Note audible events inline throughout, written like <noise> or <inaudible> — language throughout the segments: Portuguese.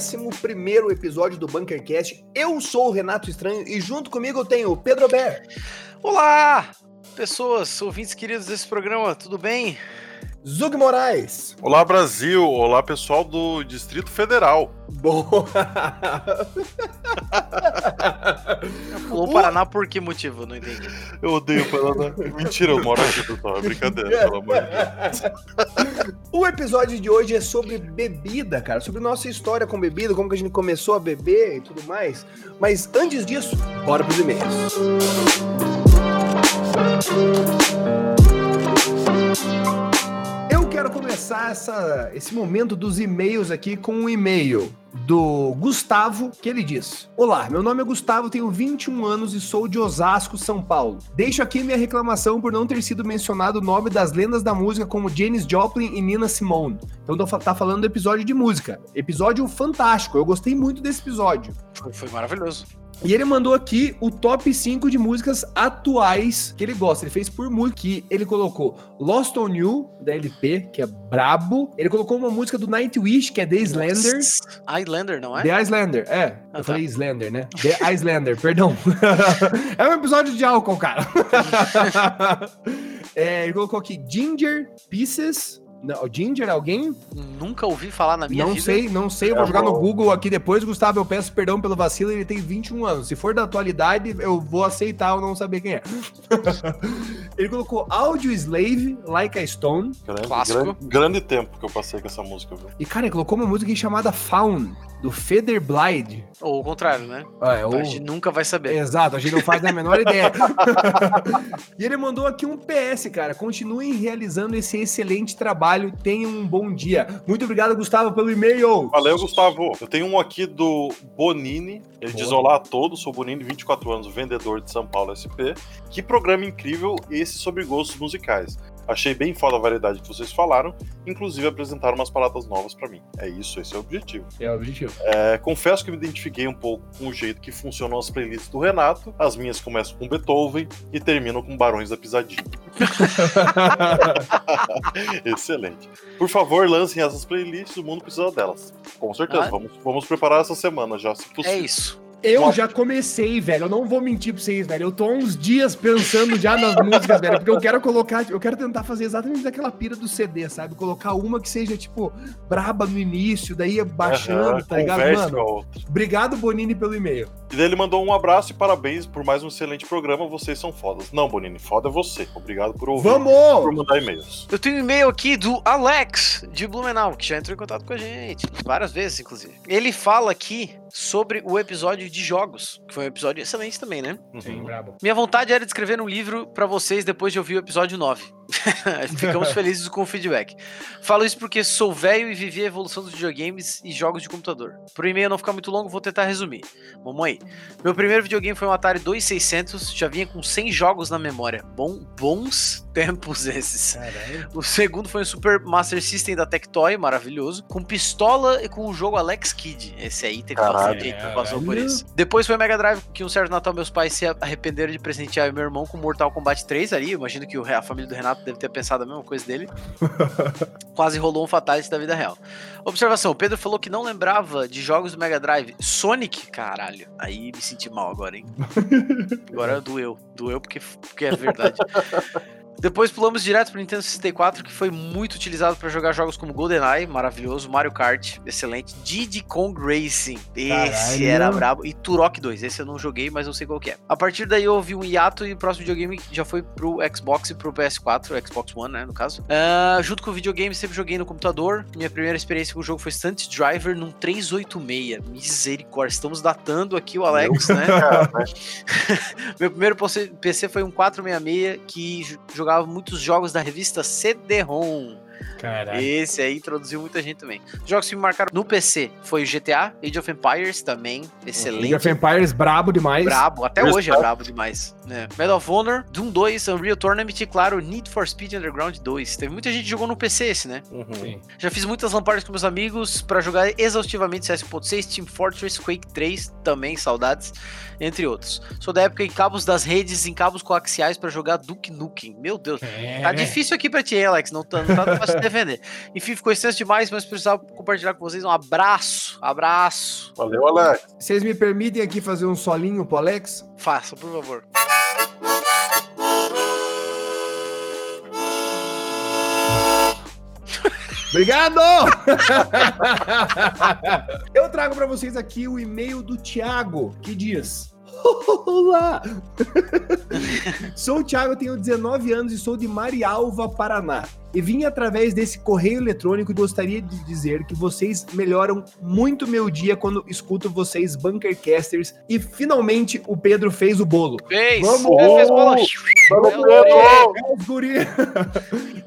Bem-vindos ao 11 episódio do Bunkercast. Eu sou o Renato Estranho e junto comigo eu tenho o Pedro Ber. Olá, pessoas, ouvintes queridos desse programa, tudo bem? Zug Moraes. Olá, Brasil. Olá, pessoal do Distrito Federal. Boa. Pulou o Paraná por que motivo? Não entendi. Eu odeio o Paraná. Mentira, eu moro aqui, pessoal. É brincadeira, pelo amor de Deus. O episódio de hoje é sobre bebida, cara. Sobre nossa história com bebida, como que a gente começou a beber e tudo mais. Mas antes disso, bora pros e-mails. Eu quero começar essa, esse momento dos e-mails aqui com um e-mail do Gustavo, que ele diz: Olá, meu nome é Gustavo, tenho 21 anos e sou de Osasco, São Paulo. Deixo aqui minha reclamação por não ter sido mencionado o nome das lendas da música como Janis Joplin e Nina Simone. Então tá falando do episódio de música. Episódio fantástico, eu gostei muito desse episódio. Foi, foi maravilhoso. E ele mandou aqui o top 5 de músicas atuais que ele gosta. Ele fez por música que ele colocou Lost on You, da LP, que é brabo. Ele colocou uma música do Nightwish, que é The Islander. Islander, não é? The Islander, é. Ah, eu tá. falei Islander, né? The Islander, <laughs> perdão. <laughs> é um episódio de álcool, cara. <laughs> É, ele colocou aqui Ginger Pieces. Não, Ginger, alguém? Nunca ouvi falar na minha não vida. sei, não sei. Eu vou É jogar no. Google aqui depois. Gustavo, eu peço perdão pelo vacilo. Ele tem 21 anos. Se for da atualidade, eu vou aceitar ou não saber quem é. <laughs> ele colocou Audio Slave, Like a Stone. Grande, Clássico. grande, grande tempo que eu passei com essa música, viu? E, cara, ele colocou uma música aqui chamada Faun, do Feder Blide. Ou o contrário, né? É, A gente nunca vai saber. Exato, a gente não faz a menor <laughs> ideia. e ele mandou aqui um PS, cara. Continuem realizando esse excelente trabalho. Tenham um bom dia. Muito obrigado, Gustavo, pelo e-mail. Valeu, Gustavo. Eu tenho um aqui do Bonini. Ele Boa. diz: Olá a todos, sou Bonini, 24 anos, vendedor de São Paulo SP. Que programa incrível esse sobre gostos musicais. Achei bem foda a variedade que vocês falaram, inclusive apresentaram umas palatas novas pra mim. É isso, esse é o objetivo. É o objetivo. É, confesso que me identifiquei um pouco com o jeito que funcionam as playlists do Renato. As minhas começam com Beethoven e terminam com Barões da Pisadinha. <laughs> Excelente. Por favor, lancem essas playlists, o mundo precisa delas. Com certeza, Ah. vamos, vamos preparar essa semana já, se É possível. isso. Eu Nossa. já comecei, velho. Eu não vou mentir pra vocês, velho. Eu tô há uns dias pensando já nas músicas, velho. Porque eu quero colocar. Eu quero tentar fazer exatamente daquela pira do CD, sabe? Colocar uma que seja, tipo, braba no início, daí baixando, tá ligado? Mano, obrigado, Bonini, pelo e-mail. E daí ele mandou um abraço e parabéns por mais um excelente programa. Vocês são fodas. Não, Bonini, foda é você. Obrigado por ouvir. Por Vamos! mandar e-mails. Eu tenho um e-mail aqui do Alex, de Blumenau, que já entrou em contato com a gente, várias vezes, inclusive. Ele fala aqui sobre o episódio de jogos, que foi um episódio excelente também, né? Uhum. brabo. Minha vontade era de escrever um livro pra vocês depois de ouvir o episódio 9. <laughs> Ficamos felizes com o feedback. Falo isso porque sou velho e vivi a evolução dos videogames e jogos de computador. Por e-mail não ficar muito longo, vou tentar resumir. Aí. Meu primeiro videogame foi um Atari 2600, já vinha com 100 jogos na memória. Bom, bons tempos esses. Caralho. O segundo foi um Super Master System da Tectoy, maravilhoso, com pistola e com o jogo Alex Kidd. Esse aí tem que Caralho. fazer jeito, passou por isso. Depois foi Mega Drive, que um certo Natal meus pais se arrependeram de presentear eu meu irmão com Mortal Kombat 3 ali. Imagino que a família do Renato deve ter pensado a mesma coisa dele. <laughs> Quase rolou um Fatality da vida real. Observação: o Pedro falou que não lembrava de jogos do Mega Drive. Sonic, caralho. Aí me senti mal agora, hein? <laughs> Agora doeu. Doeu porque, porque é verdade. Depois pulamos direto pro Nintendo 64, que foi muito utilizado para jogar jogos como GoldenEye, maravilhoso, Mario Kart, excelente, Diddy Kong Racing, esse Caralho. era brabo, e Turok 2, esse eu não joguei, mas eu sei qual que é. A partir daí eu ouvi um hiato e o próximo videogame já foi pro Xbox e pro PS4, o Xbox One, né, no caso. Ah, junto com o videogame, sempre joguei no computador. Minha primeira experiência com o jogo foi Stunt Driver num 386. Misericórdia, estamos datando aqui o Alex, <laughs> né? Meu primeiro PC foi um 466 que jo- muitos jogos da revista CD-ROM. Caralho. Esse aí introduziu muita gente também. Jogos que me marcaram no PC foi o GTA, Age of Empires também, excelente. Age of Empires, brabo demais. Brabo, até hoje é brabo demais. Né? Medal of Honor, Doom 2, Unreal Tournament e, claro, Need for Speed Underground 2. Teve muita gente que jogou no PC esse, né? Uhum. Já fiz muitas lampardas com meus amigos pra jogar exaustivamente CS.6, Team Fortress, Quake 3, também saudades, entre outros. Sou da época em cabos das redes, em cabos coaxiais pra jogar Duke Nukem. Meu Deus, É. tá difícil aqui pra ti, Alex, não tá, não tá fácil de defender. <laughs> Enfim, ficou extenso demais, mas precisava compartilhar com vocês. Um abraço, abraço. Valeu, Alex. Vocês me permitem aqui fazer um solinho pro Alex? Faça, por favor. Obrigado! <laughs> Eu trago para vocês aqui o e-mail do Thiago, que diz: Olá! <laughs> sou o Thiago, tenho 19 anos e sou de Marialva, Paraná. E vim através desse correio eletrônico e gostaria de dizer que vocês melhoram muito meu dia quando escuto vocês, Bunkercasters. E finalmente o Pedro fez o bolo. Fez! Vamos! Pedro fez bola. Vamos, Pedro! É,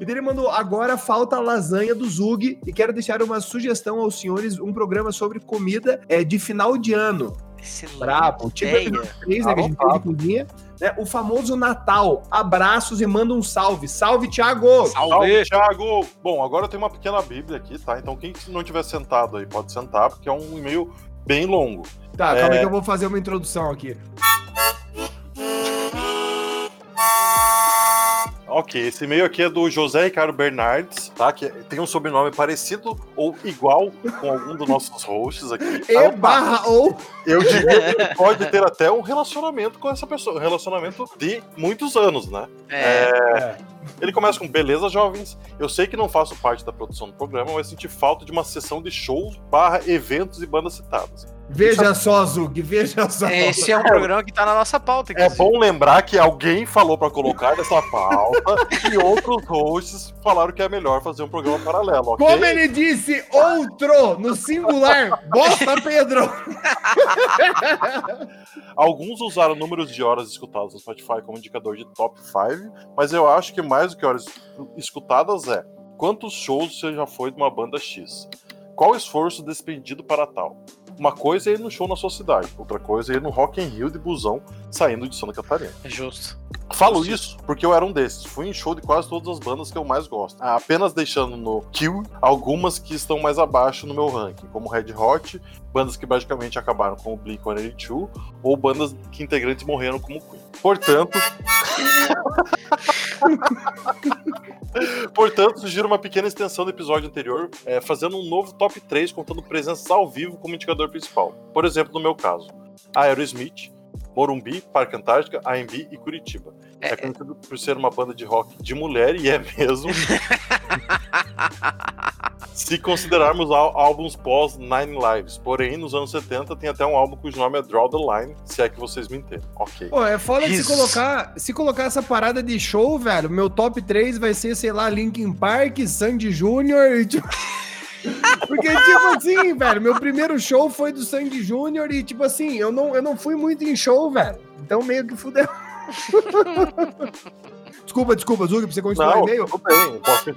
<laughs> e ele mandou: agora falta a lasanha do Zug. E quero deixar uma sugestão aos senhores: um programa sobre comida é, de final de ano. Excelente Brabo. Tipo ideia. episódio 3, né? Que a gente fez de cozinha. Né, o famoso Natal. Abraços e manda um salve. Salve, Thiago! Salve, Thiago! Bom, agora eu tenho uma pequena bíblia aqui, tá? Então quem não tiver sentado aí pode sentar, porque é um e-mail bem longo. Tá, calma É. aí que eu vou fazer uma introdução aqui. Ok, esse e-mail aqui é do José Ricardo Bernardes, tá? Que tem um sobrenome parecido ou igual com algum dos nossos hosts aqui. <laughs> E Ah, barra ou. Eu diria que ele pode ter até um relacionamento com essa pessoa, um relacionamento de muitos anos, né? É, Ele começa com beleza, jovens. Eu sei que não faço parte da produção do programa, mas senti falta de uma sessão de shows, barra, eventos e bandas citadas. Veja só, Zug, veja só. esse é um programa que tá na nossa pauta. É bom lembrar que alguém falou pra colocar nessa pauta <laughs> e outros hosts falaram que é melhor fazer um programa paralelo, ok? Como ele disse, outro, no singular. Bosta, Pedro! <laughs> Alguns usaram números de horas escutadas no Spotify como indicador de top 5, mas eu acho que mais do que horas escutadas é quantos shows você já foi de uma banda X? Qual esforço despendido para tal? Uma coisa é ir no show na sua cidade, outra coisa é ir no Rock in Rio de busão saindo de Santa Catarina. É justo. Falo isso porque eu era um desses. Fui em show de quase todas as bandas que eu mais gosto. Apenas deixando no kill algumas que estão mais abaixo no meu ranking, como Red Hot, bandas que basicamente acabaram com o Blink-182, ou bandas que integrantes morreram como Queen. Portanto... <laughs> Portanto, sugiro uma pequena extensão do episódio anterior, é, fazendo um novo top 3 contando presenças ao vivo como indicador principal. Por exemplo, no meu caso, Aerosmith, Morumbi, Parque Antártica, AMB e Curitiba. É, É. conhecido por ser uma banda de rock de mulher, e é mesmo. <laughs> Se considerarmos ál- álbuns pós Nine Lives. Porém, nos anos 70 tem até um álbum cujo nome é Draw the Line, se é que vocês me entendem. Ok. Pô, é foda de se colocar, se colocar essa parada de show, velho. Meu top 3 vai ser, sei lá, Linkin Park, Sandy Júnior e tipo. Porque, tipo assim, velho, meu primeiro show foi do Sandy Júnior e, tipo assim, eu não, eu não fui muito em show, velho. Então meio que fudeu. <laughs> desculpa, desculpa, Zug, pra você continuar o e-mail. tudo bem, eu posso... <laughs>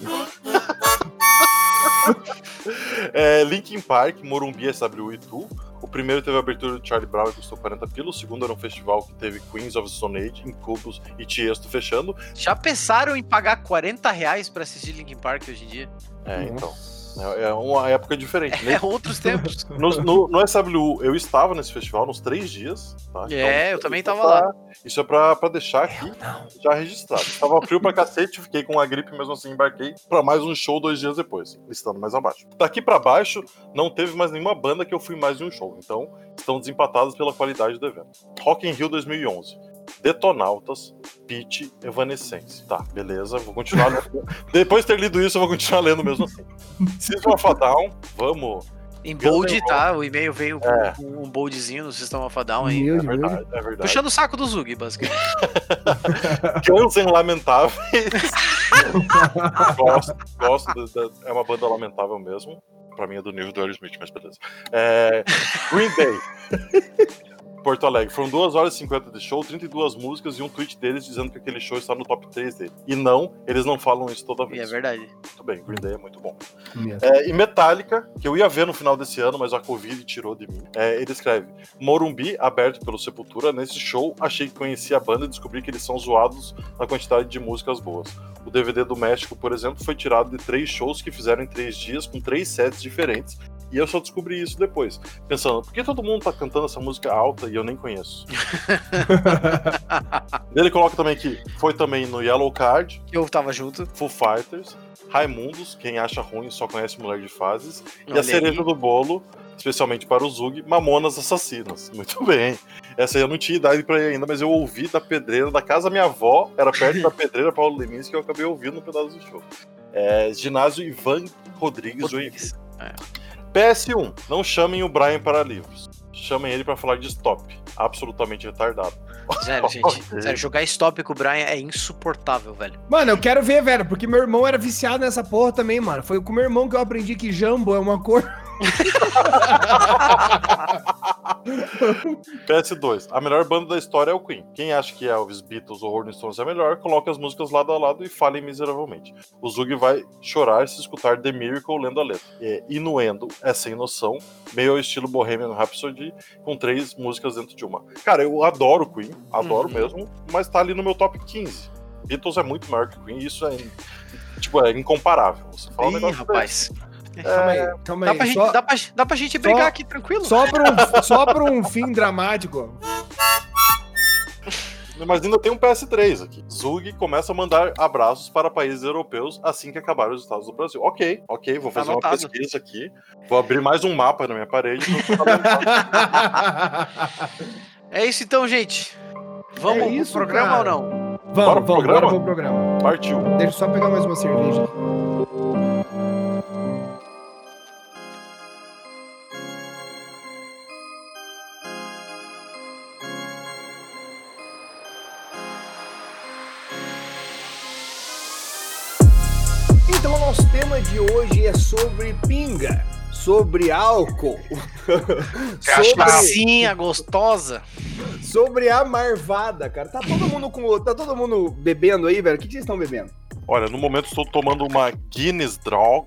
é, Linkin Park, Morumbi, SW e Tu. O primeiro teve a abertura do Charlie Brown e custou 40 pila. O segundo era um festival que teve Queens of the Stone Age, Incubus e Tiesto fechando. Já pensaram em pagar 40 reais pra assistir Linkin Park hoje em dia? É, então. É é uma época diferente. É outros tempos. <laughs> No, no, no SWU, eu estava nesse festival nos três dias. Tá? É, eu também isso é lá. Isso é pra, pra deixar aqui já registrado. Tava frio pra cacete, fiquei com a gripe, mesmo assim embarquei pra mais um show dois dias depois, listando mais abaixo. Daqui pra baixo, não teve mais nenhuma banda que eu fui mais de um show, então estão desempatadas pela qualidade do evento. Rock in Rio 2011. Detonautas, Pitch, Evanescence. Tá, beleza, vou continuar lendo. <laughs> Depois de ter lido isso, eu vou continuar lendo mesmo assim. System of a Down, vamos. Em bold, tá? O e-mail veio com, É. com um boldzinho no System of a Down aí. É verdade, é verdade. Puxando o saco do Zug, basicamente. <laughs> <laughs> Guns N' Lamentáveis. gosto, gosto da- da- é uma banda lamentável mesmo. Pra mim é do nível do Aerosmith, mas beleza. É, Green Day. Porto Alegre. Foram 2 horas e 50 de show, 32 músicas e um tweet deles dizendo que aquele show está no top 3 dele. E não, eles não falam isso toda E vez. é verdade. Muito bem, Green Day é muito bom. É, e Metallica, que eu ia ver no final desse ano, mas a Covid tirou de mim. É, ele escreve: Morumbi, aberto pelo Sepultura. Nesse show, achei que conhecia a banda e descobri que eles são zoados na quantidade de músicas boas. O DVD do México, por exemplo, foi tirado de três shows que fizeram em três dias, com três sets diferentes. E eu só descobri isso depois. Pensando, por que todo mundo tá cantando essa música alta e eu nem conheço? <laughs> Ele coloca também que foi também no Yellow Card, Eu tava junto. Foo Fighters, Raimundos, quem acha ruim só conhece Mulher de Fases, e Olha a cereja aí. do bolo, especialmente para o Zug, Mamonas Assassinas. Muito bem. Essa aí eu não tinha idade pra ir ainda, mas eu ouvi da pedreira da casa da minha avó, era perto da pedreira Paulo Leminski, que eu acabei ouvindo um pedaço do show. É, ginásio Ivan Rodrigues. Rodrigues. PS1, não chamem o Brian para livros. Chamem ele para falar de stop. Absolutamente retardado. Sério, gente. <laughs> Sério, jogar stop com o Brian é insuportável, velho. Mano, eu quero ver, velho, porque meu irmão era viciado nessa porra também, mano. Foi com meu irmão que eu aprendi que jambo é uma cor. <laughs> PS2, a melhor banda da história é o Queen. Quem acha que Elvis, Beatles ou Rolling Stones é melhor, coloque as músicas lado a lado e falem miseravelmente. O Zug vai chorar se escutar The Miracle lendo a letra. É Inuendo é sem noção, meio ao estilo Bohemian Rhapsody, com três músicas dentro de uma. Cara, eu adoro Queen, adoro Uhum. mesmo, mas tá ali no meu top 15. Beatles é muito maior que Queen, e isso é, tipo, é incomparável. Você fala um Ih, negócio rapaz. Calma aí, calma Dá aí. pra, gente, Só, dá, pra, dá pra gente brigar aqui tranquilo? só, pra um, só pra um fim dramático. Mas ainda tem um PS3 aqui. Zug começa a mandar abraços para países europeus assim que acabar os estados do Brasil. Ok, ok, vou fazer uma pesquisa aqui. Vou abrir mais um mapa na minha parede. <laughs> É isso então, gente. Vamos É pro isso, programa cara. ou não? Vamos, Bora vamos, pro bora pro programa. Partiu. Deixa eu só pegar mais uma cerveja. Hoje é sobre pinga, sobre álcool, <laughs> sobre, gostosa. sobre a marvada, cara. Tá todo mundo com, tá todo mundo bebendo aí, velho? O que que vocês estão bebendo? Olha, no momento estou tomando uma Guinness Draw.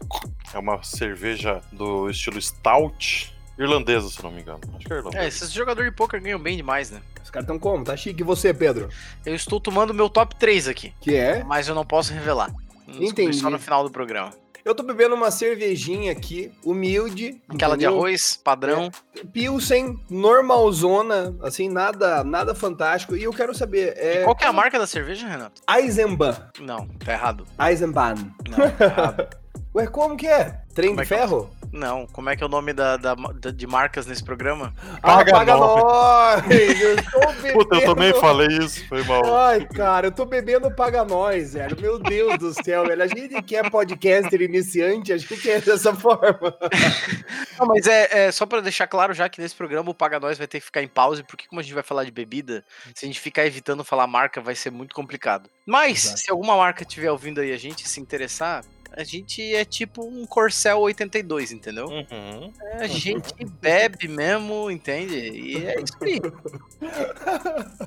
É uma cerveja do estilo Stout. Irlandesa, se não me engano. Acho que é É, irlandesa. esses jogadores de poker ganham bem demais, né? Os caras estão como? Tá chique. E você, Pedro? Eu estou tomando meu top 3 aqui, Que é? mas eu não posso revelar. Entendi. Só no final do programa. Eu tô bebendo uma cervejinha aqui, humilde. Aquela de entendeu? arroz, padrão. Pilsen, normalzona, assim, nada nada fantástico. E eu quero saber, é... Qual que é a marca da cerveja, Renato? Eisenbahn. Não, tá errado. Eisenbahn. Não, tá errado. <laughs> Ué, como que é? Trem Como de é é? ferro? Não, como é que é o nome da, da- da- de marcas nesse programa? Paga paga nós. Eu. <laughs> Puta, eu também falei isso, foi mal. Ai, cara, eu tô bebendo Paga Nós, velho. Meu Deus do céu, velho. A gente que é podcaster iniciante, a gente é dessa forma. <laughs> Não, mas é, é só pra deixar claro já que nesse programa o Paga Nós vai ter que ficar em pause, porque como a gente vai falar de bebida, se a gente ficar evitando falar marca, vai ser muito complicado. Mas, Exato. se alguma marca estiver ouvindo aí a gente e se interessar, a gente é tipo um Corcel 82, entendeu? Uhum. É, A gente bebe mesmo, entende? E é isso aí. <laughs>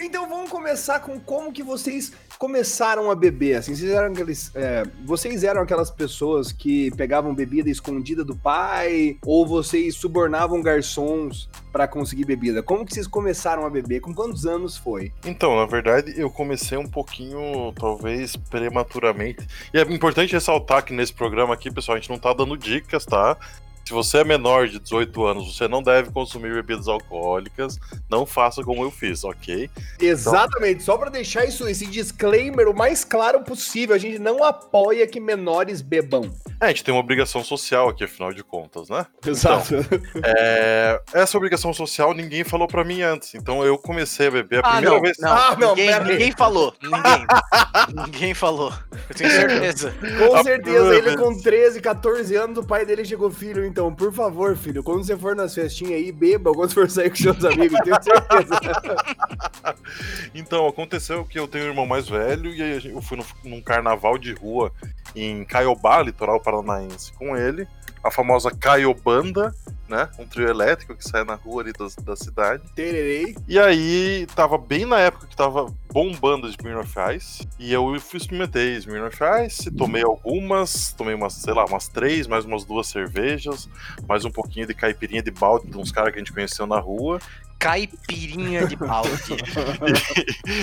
Então vamos começar com como que vocês começaram a beber. Assim, vocês eram aqueles, é, vocês eram aquelas pessoas que pegavam bebida escondida do pai ou vocês subornavam garçons para conseguir bebida? Como que vocês começaram a beber? Com quantos anos foi? Então, na verdade, eu comecei um pouquinho, talvez, prematuramente. E é importante ressaltar que nesse programa aqui, pessoal, a gente não tá dando dicas, tá? Se você é menor de 18 anos, você não deve consumir bebidas alcoólicas. Não faça como eu fiz, ok? Exatamente, só para deixar isso, esse disclaimer o mais claro possível, a gente não apoia que menores bebam. É, a gente tem uma obrigação social aqui, afinal de contas, né? Exato. É, essa obrigação social ninguém falou pra mim antes. Então eu comecei a beber a Ah, primeira não, vez. não, Ah, não, ninguém, ninguém falou. Ninguém. <laughs> ninguém falou. Eu tenho certeza. Com certeza, ele vez. com 13, 14 anos, o pai dele chegou, filho, então, por favor, filho, quando você for nas festinhas aí, beba, quando você for sair com seus amigos, tenho certeza. <laughs> Então, aconteceu que eu tenho um irmão mais velho e aí eu fui num carnaval de rua em Caiobá, litoral paranaense, com ele. A famosa Caiobanda. Né? Um trio elétrico que sai na rua ali da, da cidade. Tererei. E aí, tava bem na época que tava bombando de Smirnoff Ice. E eu fui experimentei Smirnoff Ice, tomei algumas, tomei umas, sei lá, umas três, mais umas duas cervejas, mais um pouquinho de caipirinha de balde de uns caras que a gente conheceu na rua. Caipirinha de balde.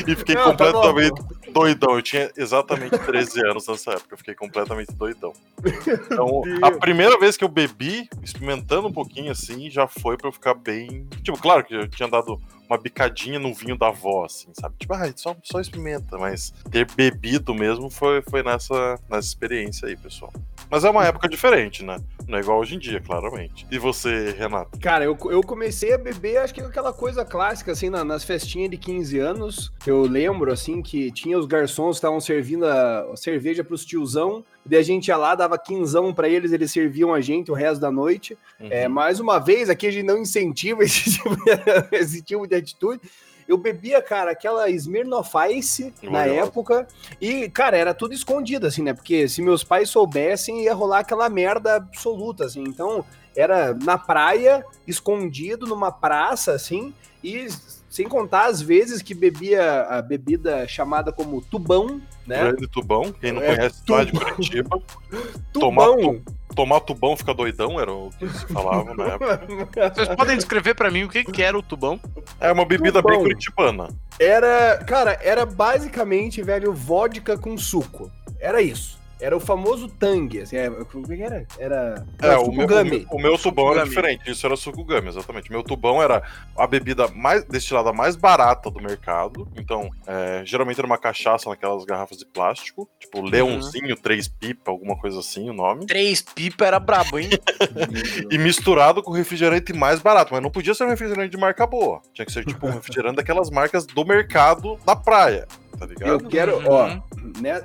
e, <laughs> e fiquei Não, tá completamente bom. doidão. Eu tinha exatamente 13 anos nessa época. Eu fiquei completamente doidão. Então, a primeira vez que eu bebi, experimentando um pouquinho assim, já foi pra eu ficar bem. Tipo, claro que eu tinha dado uma bicadinha no vinho da avó, assim, sabe? Tipo, ah, só, só experimenta. Mas ter bebido mesmo foi, foi nessa, nessa experiência aí, pessoal. Mas é uma época diferente, né? Não é igual hoje em dia, claramente. E você, Renato? Cara, eu, eu comecei a beber, acho que aquela coisa clássica, assim, na- nas festinhas de 15 anos. Eu lembro, assim, que tinha os garçons que estavam servindo a, a cerveja pros tiozão. Daí a gente ia lá, dava quinzão pra eles, eles serviam a gente o resto da noite. É, mais uma vez, aqui a gente não incentiva <laughs> esse tipo de, esse tipo de atitude. Eu bebia, cara, aquela Smirnoff Ice na Olha. época. E, cara, era tudo escondido, assim, né? Porque se meus pais soubessem, ia rolar aquela merda absoluta, assim. Então, era na praia, escondido numa praça, assim. E sem contar as vezes que bebia a bebida chamada como tubão, né? Grande tubão, quem não É, conhece lá de Curitiba. <laughs> Tomar, Tubão! tu- tomar tubão fica doidão, era o que se falava na época. <laughs> Vocês podem descrever pra mim o que, que era o tubão? É uma bebida Tubão. bem curitibana. Era, cara, era basicamente, velho, vodka com suco. Era isso. Era o famoso Tang, assim, é, como é que era? Era, É, era o meu, o Sukugami. meu- o meu tubão era Sukugami. diferente, isso era sucugami, exatamente. Meu tubão era a bebida mais destilada mais barata do mercado. Então, é, geralmente era uma cachaça naquelas garrafas de plástico, tipo Leãozinho, três pipa, alguma coisa assim, o nome. Três pipa era brabo, hein? <laughs> E misturado com refrigerante mais barato, mas não podia ser um refrigerante de marca boa. Tinha que ser tipo um refrigerante daquelas marcas do mercado da praia, tá Eu ligado? quero, Uhum. ó,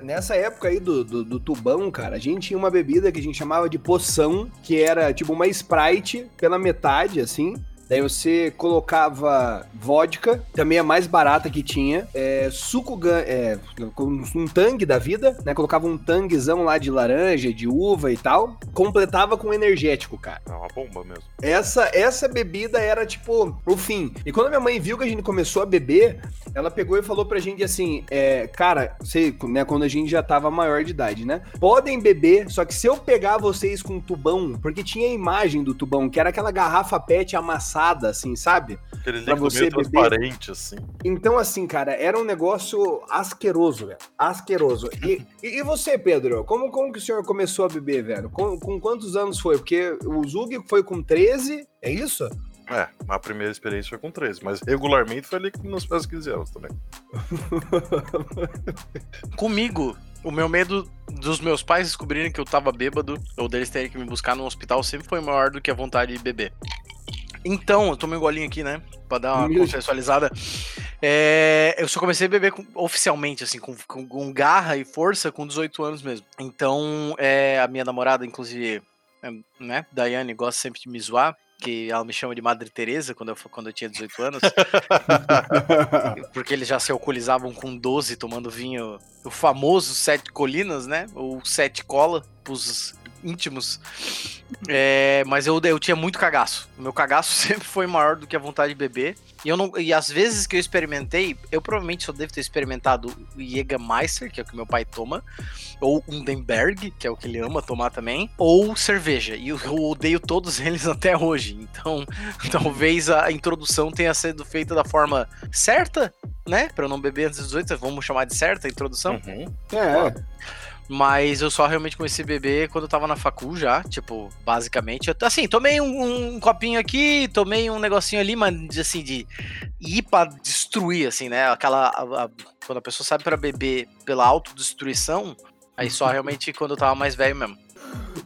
nessa época aí do, do, do tubão, cara, a gente tinha uma bebida que a gente chamava de poção, que era tipo uma Sprite pela metade, assim. Daí você colocava vodka, também a mais barata que tinha, é, suco, é, um tangue da vida, né? Colocava um tanguezão lá de laranja, de uva e tal. Completava com energético, cara. É uma bomba mesmo. Essa, essa bebida era tipo o fim. E quando minha mãe viu que a gente começou a beber, ela pegou e falou pra gente assim: é, cara, sei, né, quando a gente já tava maior de idade, né? Podem beber, só que se eu pegar vocês com um tubão, porque tinha a imagem do tubão, que era aquela garrafa PET amassada, assim, sabe? Aquele Pra líquido você meio beber. transparente, assim. Então, assim, cara, era um negócio asqueroso, velho. Asqueroso. E, <laughs> e, e você, Pedro? Como, como que o senhor começou a beber, velho? Com, com quantos anos foi? Porque o Zug foi com 13, é isso? É, a primeira experiência foi com 13, mas regularmente foi ali nos meus 15 anos também. <laughs> Comigo, o meu medo dos meus pais descobrirem que eu tava bêbado ou deles terem que me buscar no hospital sempre foi maior do que a vontade de beber. Então, eu tomei um golinho aqui, né? Pra dar uma Humilde. contextualizada. É, eu só comecei a beber com- oficialmente, assim, com, com- com garra e força com 18 anos mesmo. Então, é, a minha namorada, inclusive, é, né, Daiane, gosta sempre de me zoar, que ela me chama de Madre Teresa quando eu, quando eu tinha 18 anos. <laughs> porque eles já se alcoolizavam com 12 tomando vinho, o famoso Sete Colinas, né? Ou Sete Cola, pros íntimos. É, mas eu, eu tinha muito cagaço. O meu cagaço <laughs> sempre foi maior do que a vontade de beber. E, eu não, e às vezes que eu experimentei, eu provavelmente só devo ter experimentado o Jägermeister, que é o que meu pai toma, ou Undenberg, que é o que ele ama tomar também, ou cerveja. E eu, eu odeio todos <laughs> eles até hoje. Então, <laughs> talvez a introdução tenha sido feita da forma certa, né? Pra eu não beber antes dos 18, vamos chamar de certa a introdução. Uhum. É, Mas eu só realmente comecei a beber quando eu tava na facul já, tipo, basicamente. Eu, assim, tomei um, um copinho aqui, tomei um negocinho ali, mas de, assim, de ir pra destruir, assim, né? Aquela. a- a- quando a pessoa sabe pra beber pela autodestruição, aí só <laughs> realmente quando eu tava mais velho mesmo.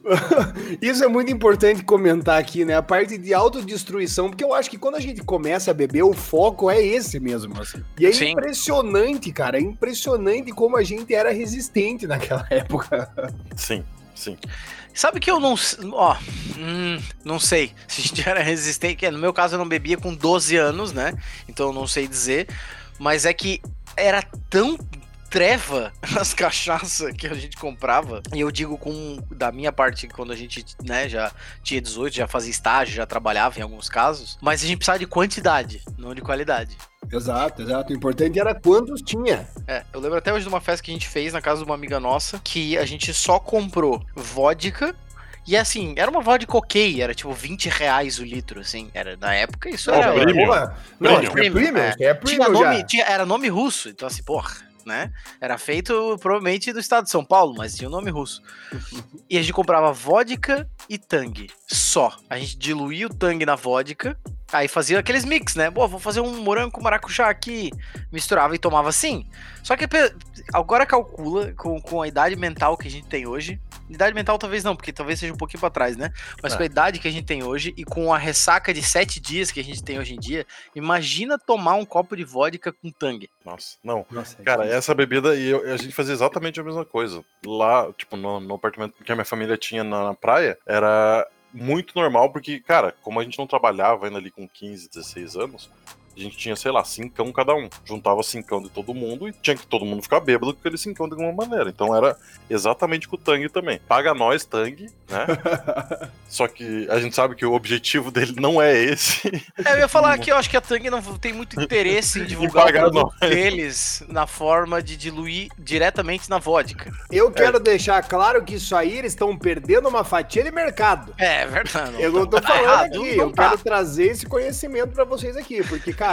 <laughs> Isso é muito importante comentar aqui, né? A parte de autodestruição, porque eu acho que quando a gente começa a beber, o foco é esse mesmo, assim. E é Sim. impressionante, cara, é impressionante como a gente era resistente naquela <laughs> época. Sim, sim. Sabe que eu não. Ó, hum, não sei <laughs> se a gente era resistente. que No meu caso, eu não bebia com 12 anos, né? Então eu não sei dizer. Mas é que era tão treva <laughs> as cachaças que a gente comprava. E eu digo com da minha parte, quando a gente, né, já tinha 18, já fazia estágio, já trabalhava em alguns casos. Mas a gente precisava de quantidade, não de qualidade. Exato, exato. O importante era quantos tinha. É, eu lembro até hoje de uma festa que a gente fez na casa de uma amiga nossa, que a gente só comprou vodka e assim, era uma vodka ok, era tipo 20 reais o litro, assim. Era, na época isso Não, era. premium. Não, Premium. acho que é premium, É. é Tinha premium nome, já. tinha- era nome russo, então assim, porra, né? Era feito provavelmente do estado de São Paulo, mas tinha o nome russo. <laughs> e a gente comprava vodka e tang, só. A gente diluía o tang na vodka, aí fazia aqueles mix, né? Pô, vou fazer um morango com maracujá aqui, misturava e tomava assim. Só que agora calcula com, com a idade mental que a gente tem hoje. Idade mental talvez não, porque talvez seja um pouquinho pra trás, né? Mas É. com a idade que a gente tem hoje e com a ressaca de sete dias que a gente tem hoje em dia, imagina tomar um copo de vodka com tang. Nossa, não. Nossa, é Cara, essa bebida e eu- a gente fazia exatamente a mesma coisa. Lá, tipo, no, no apartamento que a minha família tinha na, na praia, era muito normal, porque, cara, como a gente não trabalhava ainda ali com 15, 16 anos, a gente tinha, sei lá, cincão cada um. Juntava cincão de todo mundo e tinha que todo mundo ficar bêbado com aquele cincão de alguma maneira. Então era exatamente com o Tang também. Paga nós, Tang, né? <laughs> Só que a gente sabe que o objetivo dele não é esse. É, eu ia falar que eu acho que a Tang não tem muito interesse em <laughs> divulgar o produto deles na forma de diluir diretamente na vodka. Eu quero deixar claro que isso aí eles estão perdendo uma fatia de mercado. É, é verdade. Eu não tô tá falando errado, aqui, não eu tá. quero trazer esse conhecimento pra vocês aqui, porque, cara,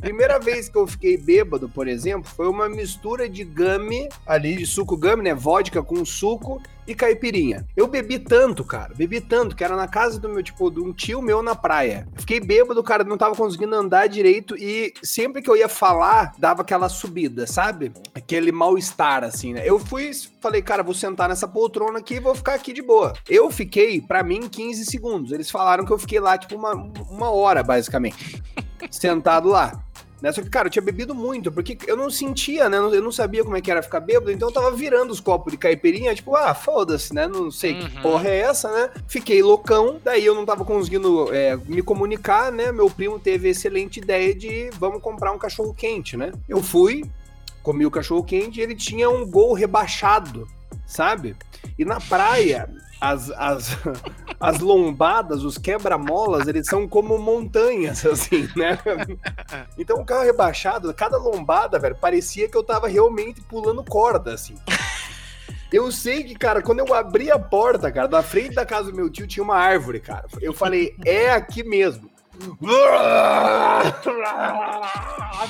primeira vez que eu fiquei bêbado, por exemplo, foi uma mistura de gummy, ali de suco gummy, né, vodka com suco e caipirinha. Eu bebi tanto, cara, bebi tanto, que era na casa do meu, tipo, de um tio meu na praia. Fiquei bêbado, cara, não tava conseguindo andar direito e sempre que eu ia falar, dava aquela subida, sabe? Aquele mal-estar, assim, né? Eu fui, falei, cara, vou sentar nessa poltrona aqui e vou ficar aqui de boa. Eu fiquei, pra mim, 15 segundos. Eles falaram que eu fiquei lá, tipo, uma, uma hora, basicamente, sentado lá. Né? Só que, cara, eu tinha bebido muito, porque eu não sentia, né? Eu não sabia como é que era ficar bêbado, então eu tava virando os copos de caipirinha, tipo, ah, foda-se, né? Não sei que Uhum. porra é essa, né? Fiquei loucão, daí eu não tava conseguindo é, me comunicar, né? Meu primo teve a excelente ideia de vamos comprar um cachorro quente, né? Eu fui, comi o cachorro quente e ele tinha um gol rebaixado, sabe? E na praia, as, as, <laughs> as lombadas, os quebra-molas, eles são como montanhas, assim, né? <laughs> Então o carro rebaixado, cada lombada, velho, parecia que eu tava realmente pulando corda, assim. Eu sei que, cara, quando eu abri a porta, cara, da frente da casa do meu tio tinha uma árvore, cara. Eu falei, é aqui mesmo.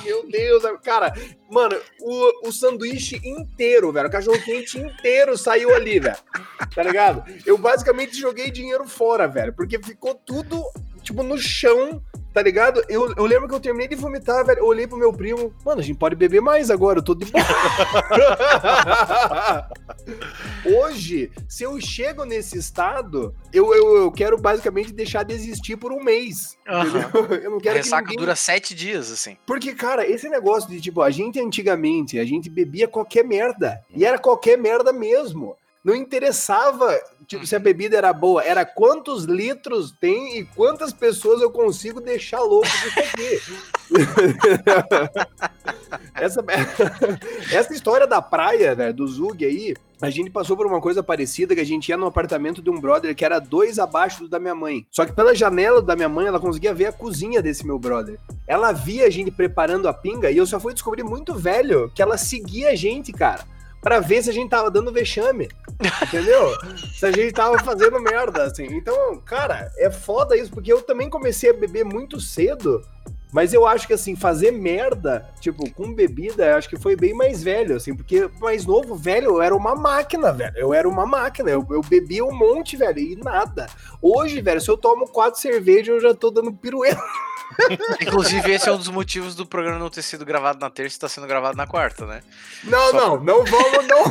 Meu Deus, cara, mano, o, o sanduíche inteiro, velho, o cachorro quente inteiro saiu ali, velho. Tá ligado? Eu basicamente joguei dinheiro fora, velho, porque ficou tudo, tipo, no chão, tá ligado? Eu, eu lembro que eu terminei de vomitar, velho. Eu olhei pro meu primo, mano, a gente pode beber mais agora, eu tô de boa. <laughs> Hoje, se eu chego nesse estado, eu, eu, eu quero basicamente deixar de existir por um mês. Aham. Eu não A quero que ressaca ninguém dura sete dias, assim. porque, cara, esse negócio de, tipo, a gente antigamente, a gente bebia qualquer merda. E era qualquer merda mesmo. Não interessava, tipo, se a bebida era boa. Era quantos litros tem e quantas pessoas eu consigo deixar louco disso aqui. <laughs> essa, <laughs> essa história da praia, velho, do Zug aí, a gente passou por uma coisa parecida, que a gente ia no apartamento de um brother que era dois abaixo do da minha mãe. Só que pela janela da minha mãe, ela conseguia ver a cozinha desse meu brother. Ela via a gente preparando a pinga e eu só fui descobrir muito velho que ela seguia a gente, cara. Pra ver se a gente tava dando vexame. Entendeu? se a gente tava fazendo merda, assim. Então, cara, é foda isso, porque eu também comecei a beber muito cedo. Mas eu acho que, assim, fazer merda, tipo, com bebida, eu acho que foi bem mais velho, assim, porque mais novo, velho, eu era uma máquina, velho. Eu era uma máquina, eu, eu bebia um monte, velho, e nada. Hoje, velho, se eu tomo quatro cervejas, eu já tô dando pirueta. <laughs> Inclusive, esse é um dos motivos do programa não ter sido gravado na terça e tá sendo gravado na quarta, né? Não, Só não, não vamos, não.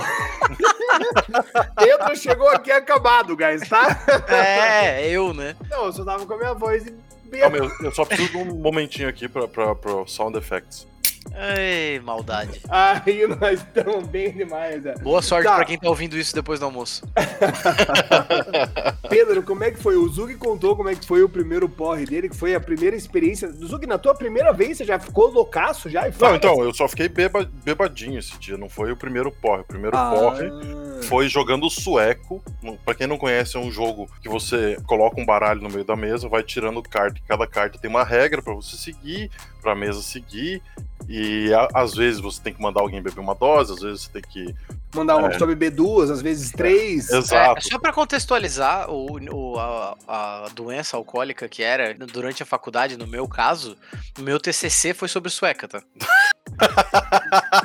<laughs> Pedro chegou aqui acabado, guys, tá? É, eu, né? Não, eu só tava com a minha voz e Calma, eu, eu só preciso de um momentinho aqui pra, pra, pro sound effects. Ei, maldade. Aí <laughs> nós estamos bem demais, né? Boa sorte Tá. pra quem tá ouvindo isso depois do almoço. <laughs> Pedro, como é que foi? O Zug contou como é que foi o primeiro porre dele, que foi a primeira experiência. Zug, na tua primeira vez, você já ficou loucaço já? E Não, então, eu só fiquei beba- bebadinho esse dia, não foi o primeiro porre. O primeiro Ah. porre foi jogando sueco. Pra quem não conhece, é um jogo que você coloca um baralho no meio da mesa, vai tirando carta, e cada carta tem uma regra pra você seguir, pra mesa seguir. E a- às vezes você tem que mandar alguém beber uma dose, às vezes você tem que. Mandar uma É. pessoa beber duas, às vezes três. Exato. É, só pra contextualizar o, o- a, a doença alcoólica que era durante a faculdade, no meu caso, o meu TCC foi sobre sueca, tá?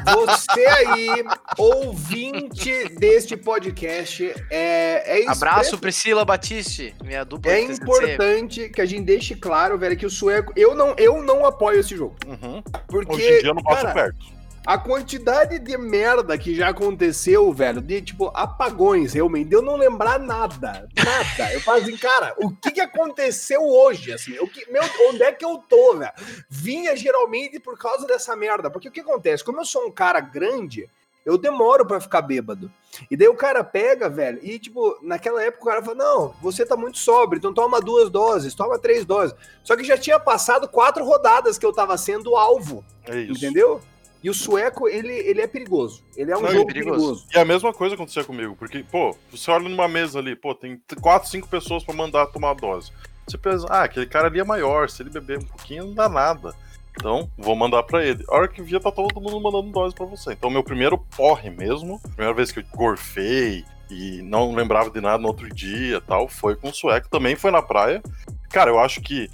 Você aí, ouvinte deste podcast, é, é Abraço, expresso- Priscila Batiste, minha dupla É importante que a gente deixe claro, velho, que o sueco. Eu não, eu não apoio esse jogo. Uhum. Porque, Hoje em dia eu não passo cara, perto. A quantidade de merda que já aconteceu, velho, de tipo apagões, realmente, de eu não lembrar nada. Nada. Eu falo assim, cara, o que que aconteceu hoje? Assim, o que, meu, onde é que eu tô, velho? Vinha geralmente por causa dessa merda. Porque o que acontece? Como eu sou um cara grande, eu demoro pra ficar bêbado. E daí o cara pega, velho, e tipo, naquela época o cara fala: Não, você tá muito sóbrio, então toma duas doses, toma três doses. Só que já tinha passado quatro rodadas que eu tava sendo alvo. É isso. Entendeu? E o sueco, ele, ele é perigoso. Ele é um Não, jogo ele é perigoso. perigoso. E a mesma coisa acontecia comigo, porque, pô, você olha numa mesa ali, pô, tem quatro, cinco pessoas pra mandar tomar a dose. Você pensa, ah, aquele cara ali é maior, se ele beber um pouquinho não dá nada. Então, vou mandar pra ele. A hora que via, tá todo mundo mandando dose pra você. Então, meu primeiro porre mesmo, primeira vez que eu gorfei e não lembrava de nada no outro dia tal, foi com o sueco. Também foi na praia. Cara, eu acho que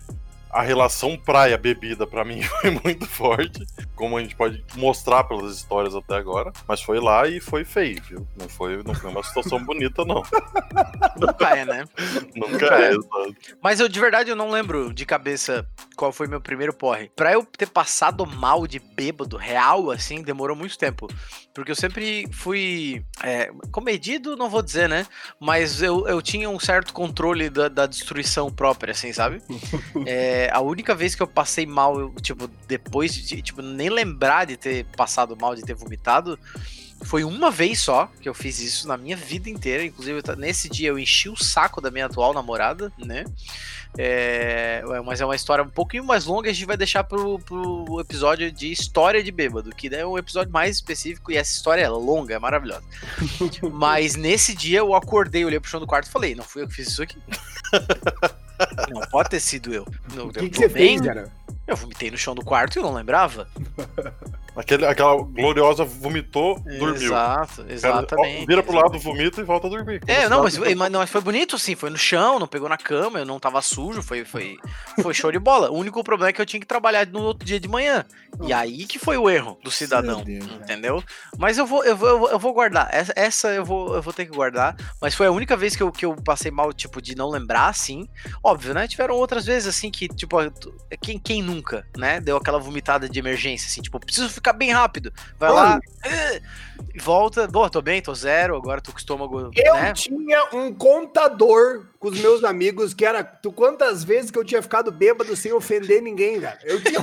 a relação praia-bebida pra mim <laughs> foi muito forte, como a gente pode mostrar pelas histórias até agora. Mas foi lá e foi feio, viu? Não foi, não foi uma situação bonita, não. <laughs> Nunca é, né? Nunca é, sabe? Mas eu de verdade eu não lembro de cabeça qual foi meu primeiro porre. Pra eu ter passado mal de bêbado real, assim, demorou muito tempo. Porque eu sempre fui é, comedido, não vou dizer, né? Mas eu, eu tinha um certo controle da, da destruição própria, assim, sabe? É, <laughs> a única vez que eu passei mal, eu, tipo, depois de, tipo, nem lembrar de ter passado mal, de ter vomitado, foi uma vez só que eu fiz isso na minha vida inteira. Inclusive, nesse dia eu enchi o saco da minha atual namorada, né? É, ué, mas é uma história um pouquinho mais longa, a gente vai deixar pro, pro episódio de história de bêbado, que é um episódio mais específico e essa história é longa, é maravilhosa. <laughs> mas nesse dia eu acordei, olhei pro chão do quarto e falei: Não fui eu que fiz isso aqui. <laughs> Não pode ter sido eu. O que, que você fez, cara? Eu vomitei no chão do quarto e eu não lembrava. <laughs> Aquele, aquela gloriosa vomitou, dormiu. Exato, Cara, exatamente. vira pro lado, vomita e volta a dormir. É, não mas, mas, não, foi bonito assim, foi no chão, não pegou na cama, eu não tava sujo, foi, foi, foi show de bola. O único problema é que eu tinha que trabalhar no outro dia de manhã. E aí que foi o erro do cidadão, Deus, entendeu? Mas eu vou, eu vou, eu vou, eu vou guardar. Essa, essa eu, vou, eu vou ter que guardar. Mas foi a única vez que eu, que eu passei mal, tipo, de não lembrar, assim. Óbvio, né? Tiveram outras vezes, assim, que, tipo, quem, quem nunca, né? Deu aquela vomitada de emergência, assim, tipo, preciso ficar bem rápido. Vai lá, eh, e volta. Boa, tô bem, tô zero, agora tô com o estômago, Eu né? tinha um contador com os meus amigos que era tu, quantas vezes que eu tinha ficado bêbado sem ofender ninguém, cara. Eu tinha.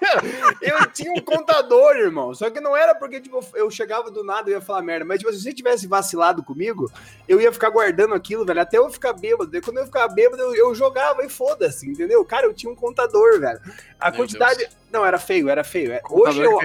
<laughs> eu tinha um contador, irmão. Só que não era porque, tipo, eu chegava do nada e ia falar merda. Mas, tipo, se você tivesse vacilado comigo, eu ia ficar guardando aquilo, velho, até eu ficar bêbado. Daí, quando eu ficava bêbado, eu, eu jogava e foda-se, entendeu? Cara, eu tinha um contador, velho. A Meu quantidade. Não, era feio, era feio. É, Hoje eu,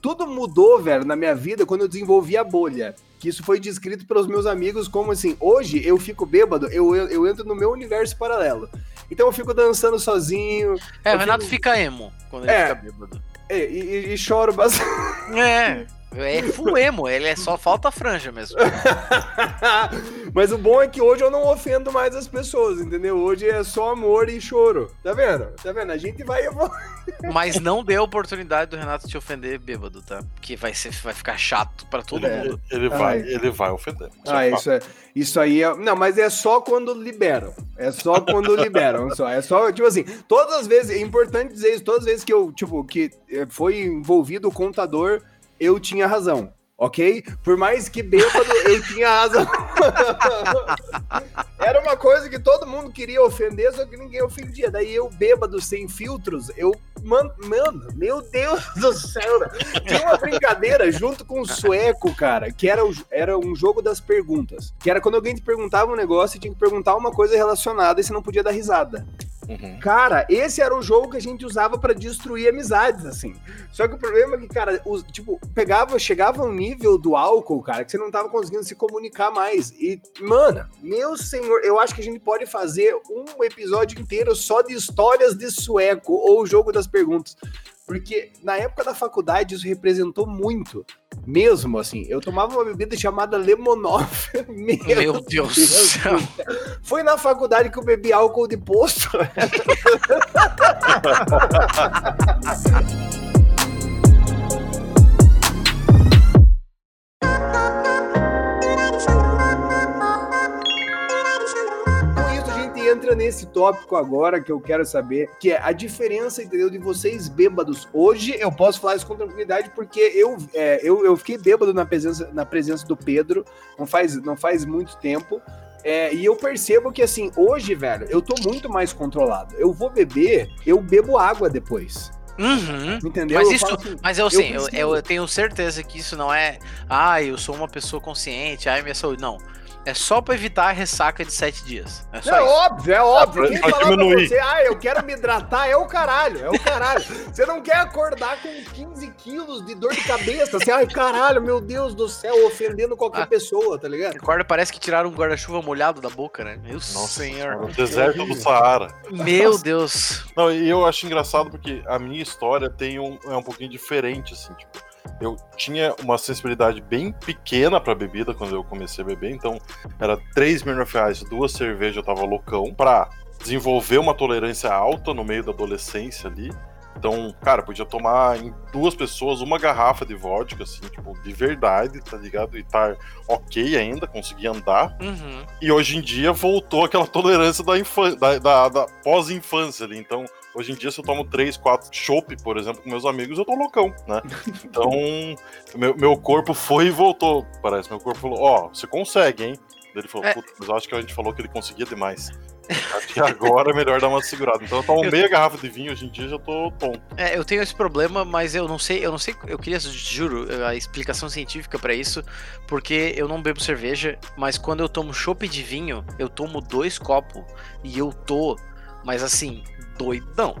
tudo mudou, velho, na minha vida quando eu desenvolvi a bolha. Que isso foi descrito pelos meus amigos como assim: hoje eu fico bêbado, eu, eu, eu entro no meu universo paralelo. Então eu fico dançando sozinho É, o Renato fico- fica emo quando ele É. fica bêbado. e, e- e choro bastante. É. <laughs> É full <laughs> emo, ele é só falta franja mesmo. <laughs> Mas o bom é que hoje eu não ofendo mais as pessoas, entendeu? Hoje é só amor e choro. Tá vendo? Tá vendo? A gente vai evoluir. <laughs> Mas não dê a oportunidade do Renato te ofender bêbado, tá? Porque vai, ser, vai ficar chato pra todo É. mundo. Ele vai, Ai. ele vai ofender. Isso Ah, é fato. isso é. Isso aí é. Não, mas é só quando liberam. É só quando liberam. Só. É só, tipo assim, todas as vezes, é importante dizer isso, todas as vezes que eu, tipo, que eh, foi envolvido o contador, eu tinha razão. ok? Por mais que bêbado, eu tinha asa. <laughs> Era uma coisa que todo mundo queria ofender, só que ninguém ofendia. Daí eu, bêbado, sem filtros, eu. Mano, mano meu Deus do céu! Né? Tinha uma brincadeira junto com o sueco, cara, que era, o, era um jogo das perguntas. Que era quando alguém te perguntava um negócio tinha que perguntar uma coisa relacionada e você não podia dar risada. Uhum. Cara, esse era o jogo que a gente usava para destruir amizades, assim. Só que o problema é que, cara, os, tipo, pegava, chegava um nível do álcool, cara, que você não tava conseguindo se comunicar mais. E, mano, meu senhor, eu acho que a gente pode fazer um episódio inteiro só de histórias de sueco ou o jogo das perguntas. Porque na época da faculdade isso representou muito. Mesmo assim, eu tomava uma bebida chamada Lemonov. <laughs> Meu, Meu Deus, do céu. Foi na faculdade que eu bebi álcool de posto. <laughs> entra nesse tópico agora que eu quero saber, que é a diferença, entendeu, de vocês bêbados. Hoje eu posso falar isso com tranquilidade porque eu, é, eu, eu fiquei bêbado na presença, na presença do Pedro, não faz, não faz muito tempo. É, e eu percebo que, assim, hoje, velho, eu tô muito mais controlado. Eu vou beber, eu bebo água depois. Uhum. Entendeu? Mas, isso, assim, mas eu, assim, eu, eu, eu, tenho certeza que isso não é. Ah, eu sou uma pessoa consciente, ai, minha saúde. Não. É só pra evitar a ressaca de sete dias. É, é óbvio, é óbvio. Quem falar pra você, ah, eu quero me hidratar, é o caralho, é o caralho. Você não quer acordar com 15 quilos de dor de cabeça, assim, ai, caralho, meu Deus do céu, ofendendo qualquer ah, pessoa, tá ligado? Acorda, parece que tiraram um guarda-chuva molhado da boca, né? Meu Nossa, senhor. No deserto do Saara. Meu Deus. Não, e eu acho engraçado porque a minha história tem um, é um pouquinho diferente, assim, tipo eu tinha uma sensibilidade bem pequena para bebida quando eu comecei a beber, então era 3 mil reais, duas cervejas, eu tava loucão. Pra desenvolver uma tolerância alta no meio da adolescência ali. Então, cara, podia tomar em duas pessoas uma garrafa de vodka, assim, tipo, de verdade, tá ligado? E estar ok ainda, conseguir andar. Uhum. E hoje em dia voltou aquela <laughs> tolerância da, da, da, da pós-infância ali. Então, Hoje em dia, se eu tomo 3, 4 chopp, por exemplo, com meus amigos, eu tô loucão, né? <laughs> Então, meu, meu corpo foi e voltou, parece. Meu corpo falou, ó, oh, você consegue, hein? Ele falou, é. mas eu acho que a gente falou que ele conseguia demais. Acho que agora é melhor dar uma segurada. Então eu tomo eu... meia garrafa de vinho, hoje em dia já tô tonto. É, eu tenho esse problema, mas eu não sei, eu não sei, eu queria, juro, a explicação científica para isso, porque eu não bebo cerveja, mas quando eu tomo chopp de vinho, eu tomo dois copos e eu tô, mas assim, doidão.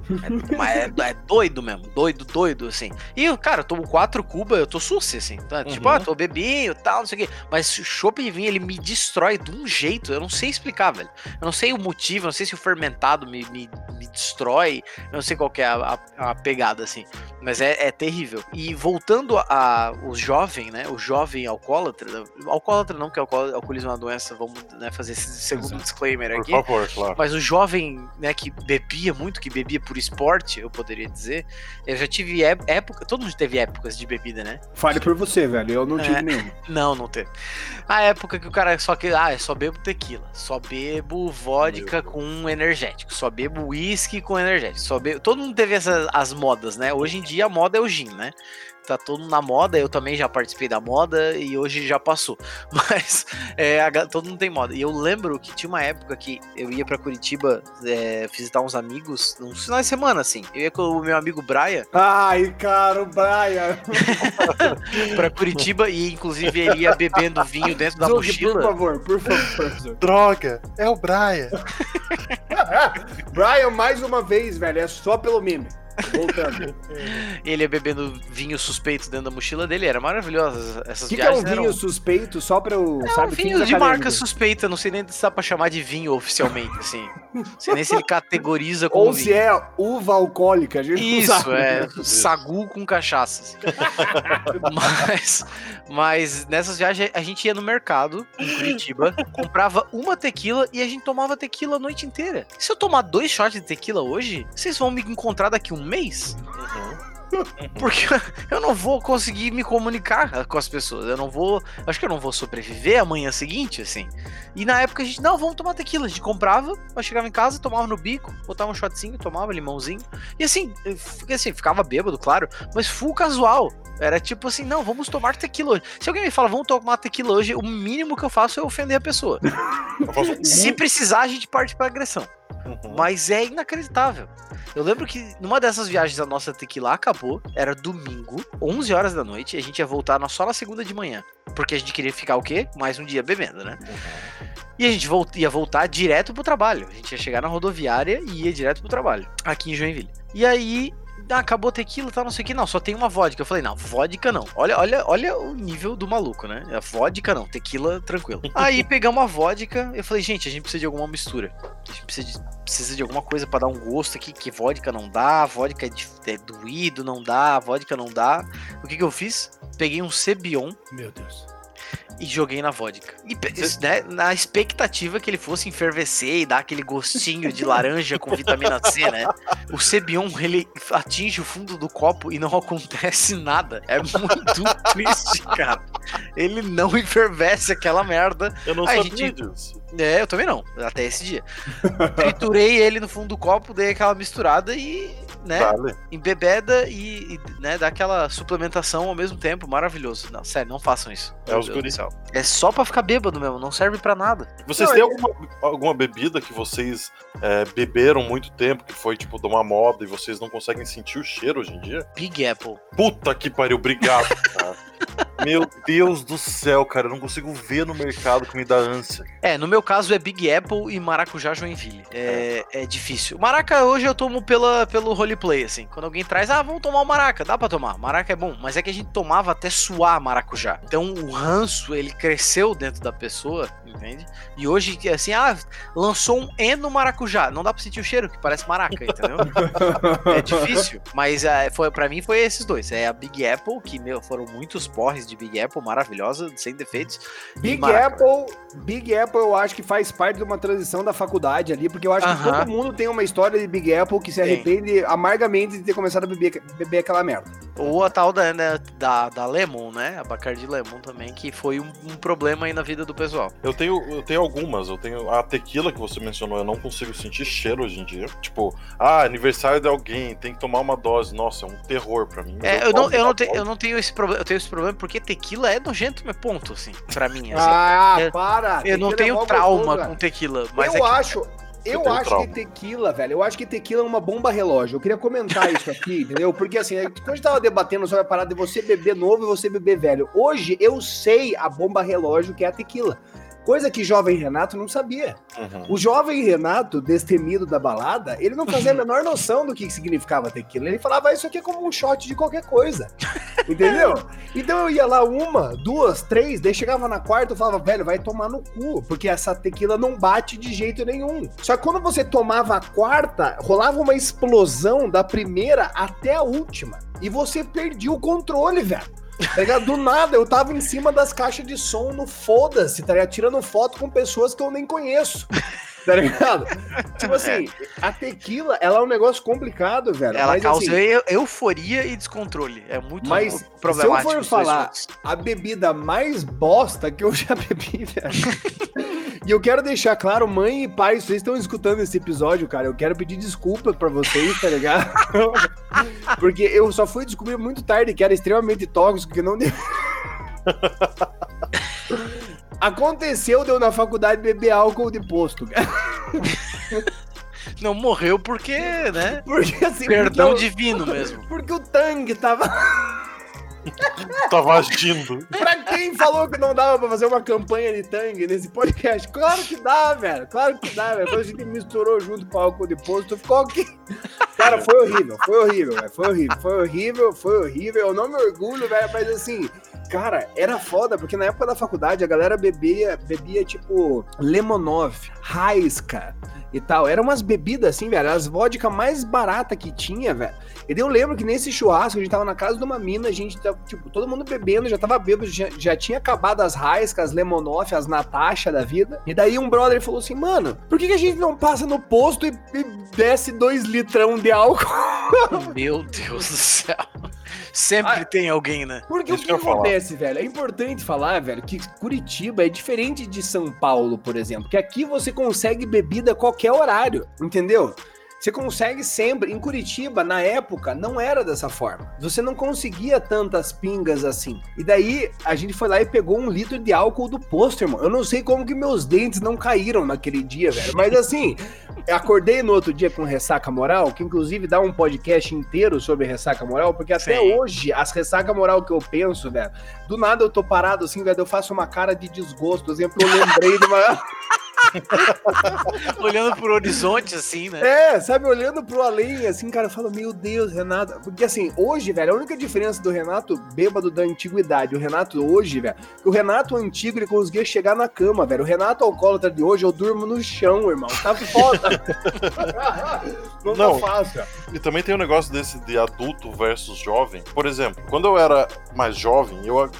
É, é, é, doido mesmo, doido, doido, assim. E, cara, eu tomo quatro cubas, eu tô suci, assim. Tá? Tipo, uhum. Ah, tô bebinho tal, não sei o quê. Mas o chopp de vinho, ele me destrói de um jeito, eu não sei explicar, velho. Eu não sei o motivo, eu não sei se o fermentado me, me, me destrói, eu não sei qual é a, a, a, pegada, assim. Mas é, é terrível. E voltando a, o jovem, né, o jovem alcoólatra, alcoólatra não, que alcoolismo é uma doença, vamos né, fazer esse segundo disclaimer aqui. Por favor, claro. Mas o jovem, né, que bebia muito, que bebia por esporte, eu poderia dizer. Eu já tive época, todo mundo teve épocas de bebida, né? Fale por você, velho. Eu não tive é, nenhum. <laughs> Não, não teve. A época que o cara só que, ah, só bebo tequila, só bebo vodka com energético, só bebo whisky com energético, só bebo. Todo mundo teve essas as modas, né? Hoje em dia a moda é o gin, né? Tá todo na moda, eu também já participei da moda e hoje já passou. <laughs> Mas é, a, todo mundo tem moda. E eu lembro que tinha uma época que eu ia para Curitiba é, visitar uns amigos, no final de semana, assim. Eu ia com o meu amigo Braia. Ai, cara, o Braia! <laughs> pra Curitiba e inclusive ele ia bebendo vinho dentro da Zug, mochila. Por favor, por favor, professor. Droga, é o Braia. <laughs> Brian, mais uma vez, velho, é só pelo meme. Voltando. <laughs> ele ia bebendo vinho suspeito dentro da mochila dele, era maravilhoso. Essas que viagens. O que é um vinho eram... suspeito só pra eu. É sabe, um vinho de marca suspeita, não sei nem se dá pra chamar de vinho oficialmente, assim. Não sei nem se ele categoriza como. Ou vinho. se é uva alcoólica, a gente Isso, sabe. é sagu com cachaça. Assim. <laughs> mas, mas nessas viagens a gente ia no mercado, em Curitiba, comprava uma tequila e a gente tomava tequila a noite inteira. Se eu tomar dois shots de tequila hoje, vocês vão me encontrar daqui um mês? Uhum. <laughs> Porque eu não vou conseguir me comunicar com as pessoas. Eu não vou. Acho que eu não vou sobreviver amanhã seguinte, assim. E na época a gente, não, vamos tomar tequila. A gente comprava, eu chegava em casa, tomava no bico, botava um shotzinho, tomava limãozinho. E assim, assim, ficava bêbado, claro, mas full casual. Era tipo assim, não, vamos tomar tequila hoje. Se alguém me fala, vamos tomar tequila hoje, o mínimo que eu faço é ofender a pessoa. Se precisar, a gente parte pra agressão. Uhum. Mas é inacreditável. Eu lembro que numa dessas viagens a nossa tequila acabou, era domingo, 11 horas da noite, e a gente ia voltar só na segunda de manhã. Porque a gente queria ficar o quê? Mais um dia bebendo, né? Uhum. E a gente ia voltar direto pro trabalho. A gente ia chegar na rodoviária e ia direto pro trabalho, aqui em Joinville. E aí ah, acabou tequila, tá, não sei o que, não, só tem uma vodka. Eu falei, não, vodka não. Olha, olha, olha o nível do maluco, né? A vodka não, tequila tranquilo. <laughs> Aí pegamos a vodka, eu falei, gente, a gente precisa de alguma mistura. A gente precisa de, precisa de alguma coisa para dar um gosto aqui, que vodka não dá, vodka é, de, é doído, não dá, vodka não dá. O que que eu fiz? Peguei um Cebion. Meu Deus e joguei na vodka. E, né, na expectativa que ele fosse enfervecer e dar aquele gostinho de laranja com vitamina C, né? O Cebion, ele atinge o fundo do copo e não acontece nada. É muito <laughs> triste, cara. Ele não enfervece aquela merda. Eu não Aí sabia gente... disso. É, eu também não, até esse dia. Triturei ele no fundo do copo, dei aquela misturada e né? Vale. Embebeda e, e né, dá aquela suplementação ao mesmo tempo. Maravilhoso. Não, sério, não façam isso. É os guri. É só pra ficar bêbado mesmo, não serve para nada. Vocês não, têm alguma, alguma bebida que vocês é, beberam muito tempo, que foi tipo de uma moda e vocês não conseguem sentir o cheiro hoje em dia? Big Apple. Puta que pariu, obrigado, <laughs> cara. Meu Deus do céu, cara, eu não consigo ver no mercado que me dá ânsia. É, no meu caso é Big Apple e Maracujá Joinville. É, é. é difícil. Maraca hoje eu tomo pela, pelo roleplay, assim. Quando alguém traz, ah, vamos tomar o Maraca. Dá pra tomar. Maraca é bom. Mas é que a gente tomava até suar maracujá. Então o ranço, ele cresceu dentro da pessoa, entende? E hoje, assim, ah, lançou um Eno Maracujá. Não dá pra sentir o cheiro, que parece maraca, entendeu? <laughs> é difícil. Mas é, foi, pra mim foi esses dois. É a Big Apple, que meu, foram muitos porres de Big Apple, maravilhosa, sem defeitos. Big Apple, Big Apple eu acho que faz parte de uma transição da faculdade ali, porque eu acho uh -huh. que todo mundo tem uma história de Big Apple que se arrepende Sim. amargamente de ter começado a beber, beber aquela merda. Ou a tal da, né, da, da Lemon, né? A Bacardi Lemon também, que foi um, um, problema aí na vida do pessoal. Eu tenho, eu tenho algumas. Eu tenho a tequila que você mencionou, eu não consigo sentir cheiro hoje em dia. Tipo, ah, aniversário de alguém, tem que tomar uma dose. Nossa, é um terror pra mim. É, eu, eu, não, eu, não te, eu não tenho esse problema. Eu tenho esse problema porque tequila é nojento, meu ponto, assim, pra mim. Assim. Ah, eu, para! Eu não tenho é trauma com tequila, mas. Eu é acho. Eu acho trauma. que tequila, velho, eu acho que tequila é uma bomba relógio. Eu queria comentar isso aqui, <laughs> entendeu? Porque assim, quando a gente tava debatendo sobre a parada de você beber novo e você beber velho, hoje eu sei a bomba relógio que é a tequila. Coisa que jovem Renato não sabia. Uhum. O jovem Renato, destemido da balada, ele não fazia a <laughs> menor noção do que significava tequila. Ele falava, ah, isso aqui é como um shot de qualquer coisa. Entendeu? <laughs> Então eu ia lá uma, duas, três, daí chegava na quarta, eu falava, velho, vai tomar no cu, porque essa tequila não bate de jeito nenhum. Só que quando você tomava a quarta, rolava uma explosão da primeira até a última. E você perdia o controle, velho. Tá? Do nada, eu tava em cima das caixas de som no foda-se, tá ligado? Tirando foto com pessoas que eu nem conheço. Tá ligado? <laughs> tipo assim, a tequila, ela é um negócio complicado, velho. Ela mas, causa assim, euforia e descontrole. É muito mas problemático. Se eu for falar a bebida mais bosta que eu já <laughs> bebi, velho. E eu quero deixar claro, mãe e pai, vocês estão escutando esse episódio, cara, eu quero pedir desculpa para vocês, tá ligado? <laughs> Porque eu só fui descobrir muito tarde que era extremamente tóxico, que não Aconteceu, deu na faculdade beber álcool de posto, cara. Não morreu porque, né? <laughs> Porque assim. Perdão porque, divino mesmo. <laughs> Porque o Tang tava. <laughs> Tava agindo. pra quem falou que não dava pra fazer uma campanha de tangue nesse podcast? Claro que dá, velho. Claro que dá, velho. Quando a gente misturou junto com álcool de posto, ficou aqui. Cara, foi horrível, foi horrível, velho. Foi horrível, foi horrível, foi horrível. Eu não me orgulho, velho, mas assim, cara, era foda, porque na época da faculdade a galera bebia, bebia tipo Lemonov, Raisca e tal. Eram umas bebidas assim, velho, as vodka mais barata que tinha, velho. E eu lembro que nesse churrasco, a gente tava na casa de uma mina, a gente tava, tipo, todo mundo bebendo, já tava bêbado, já, já tinha acabado as Raiskas, as Lemonoff, as Natasha da vida. E daí um brother falou assim, mano, por que, que a gente não passa no posto e, e desce dois litrão de álcool? Meu Deus do céu. Sempre ah, tem alguém, né? Porque Isso o que, acontece, velho? É importante falar, velho, que Curitiba é diferente de São Paulo, por exemplo. Que aqui você consegue bebida a qualquer horário, entendeu? Você consegue sempre. Em Curitiba, na época, não era dessa forma. Você não conseguia tantas pingas assim. E daí a gente foi lá e pegou um litro de álcool do posto, irmão. Eu não sei como que meus dentes não caíram naquele dia, velho. Mas assim, acordei no outro dia com ressaca moral, que inclusive dá um podcast inteiro sobre ressaca moral, porque até Sim. hoje, as ressaca moral que eu penso, velho, do nada eu tô parado assim, velho, eu faço uma cara de desgosto, por exemplo, eu lembrei de uma. <laughs> <laughs> olhando pro horizonte, assim, né? É, sabe, olhando pro além, assim, cara, eu falo, meu Deus, Renato. Porque assim, hoje, velho, a única diferença do Renato bêbado da antiguidade, o Renato hoje, velho, que o Renato antigo ele conseguia chegar na cama, velho. O Renato alcoólatra de hoje, eu durmo no chão, irmão. Tá foda. <laughs> Não, Não tá fácil. E também tem um negócio desse de adulto versus jovem. Por exemplo, quando eu era mais jovem, eu,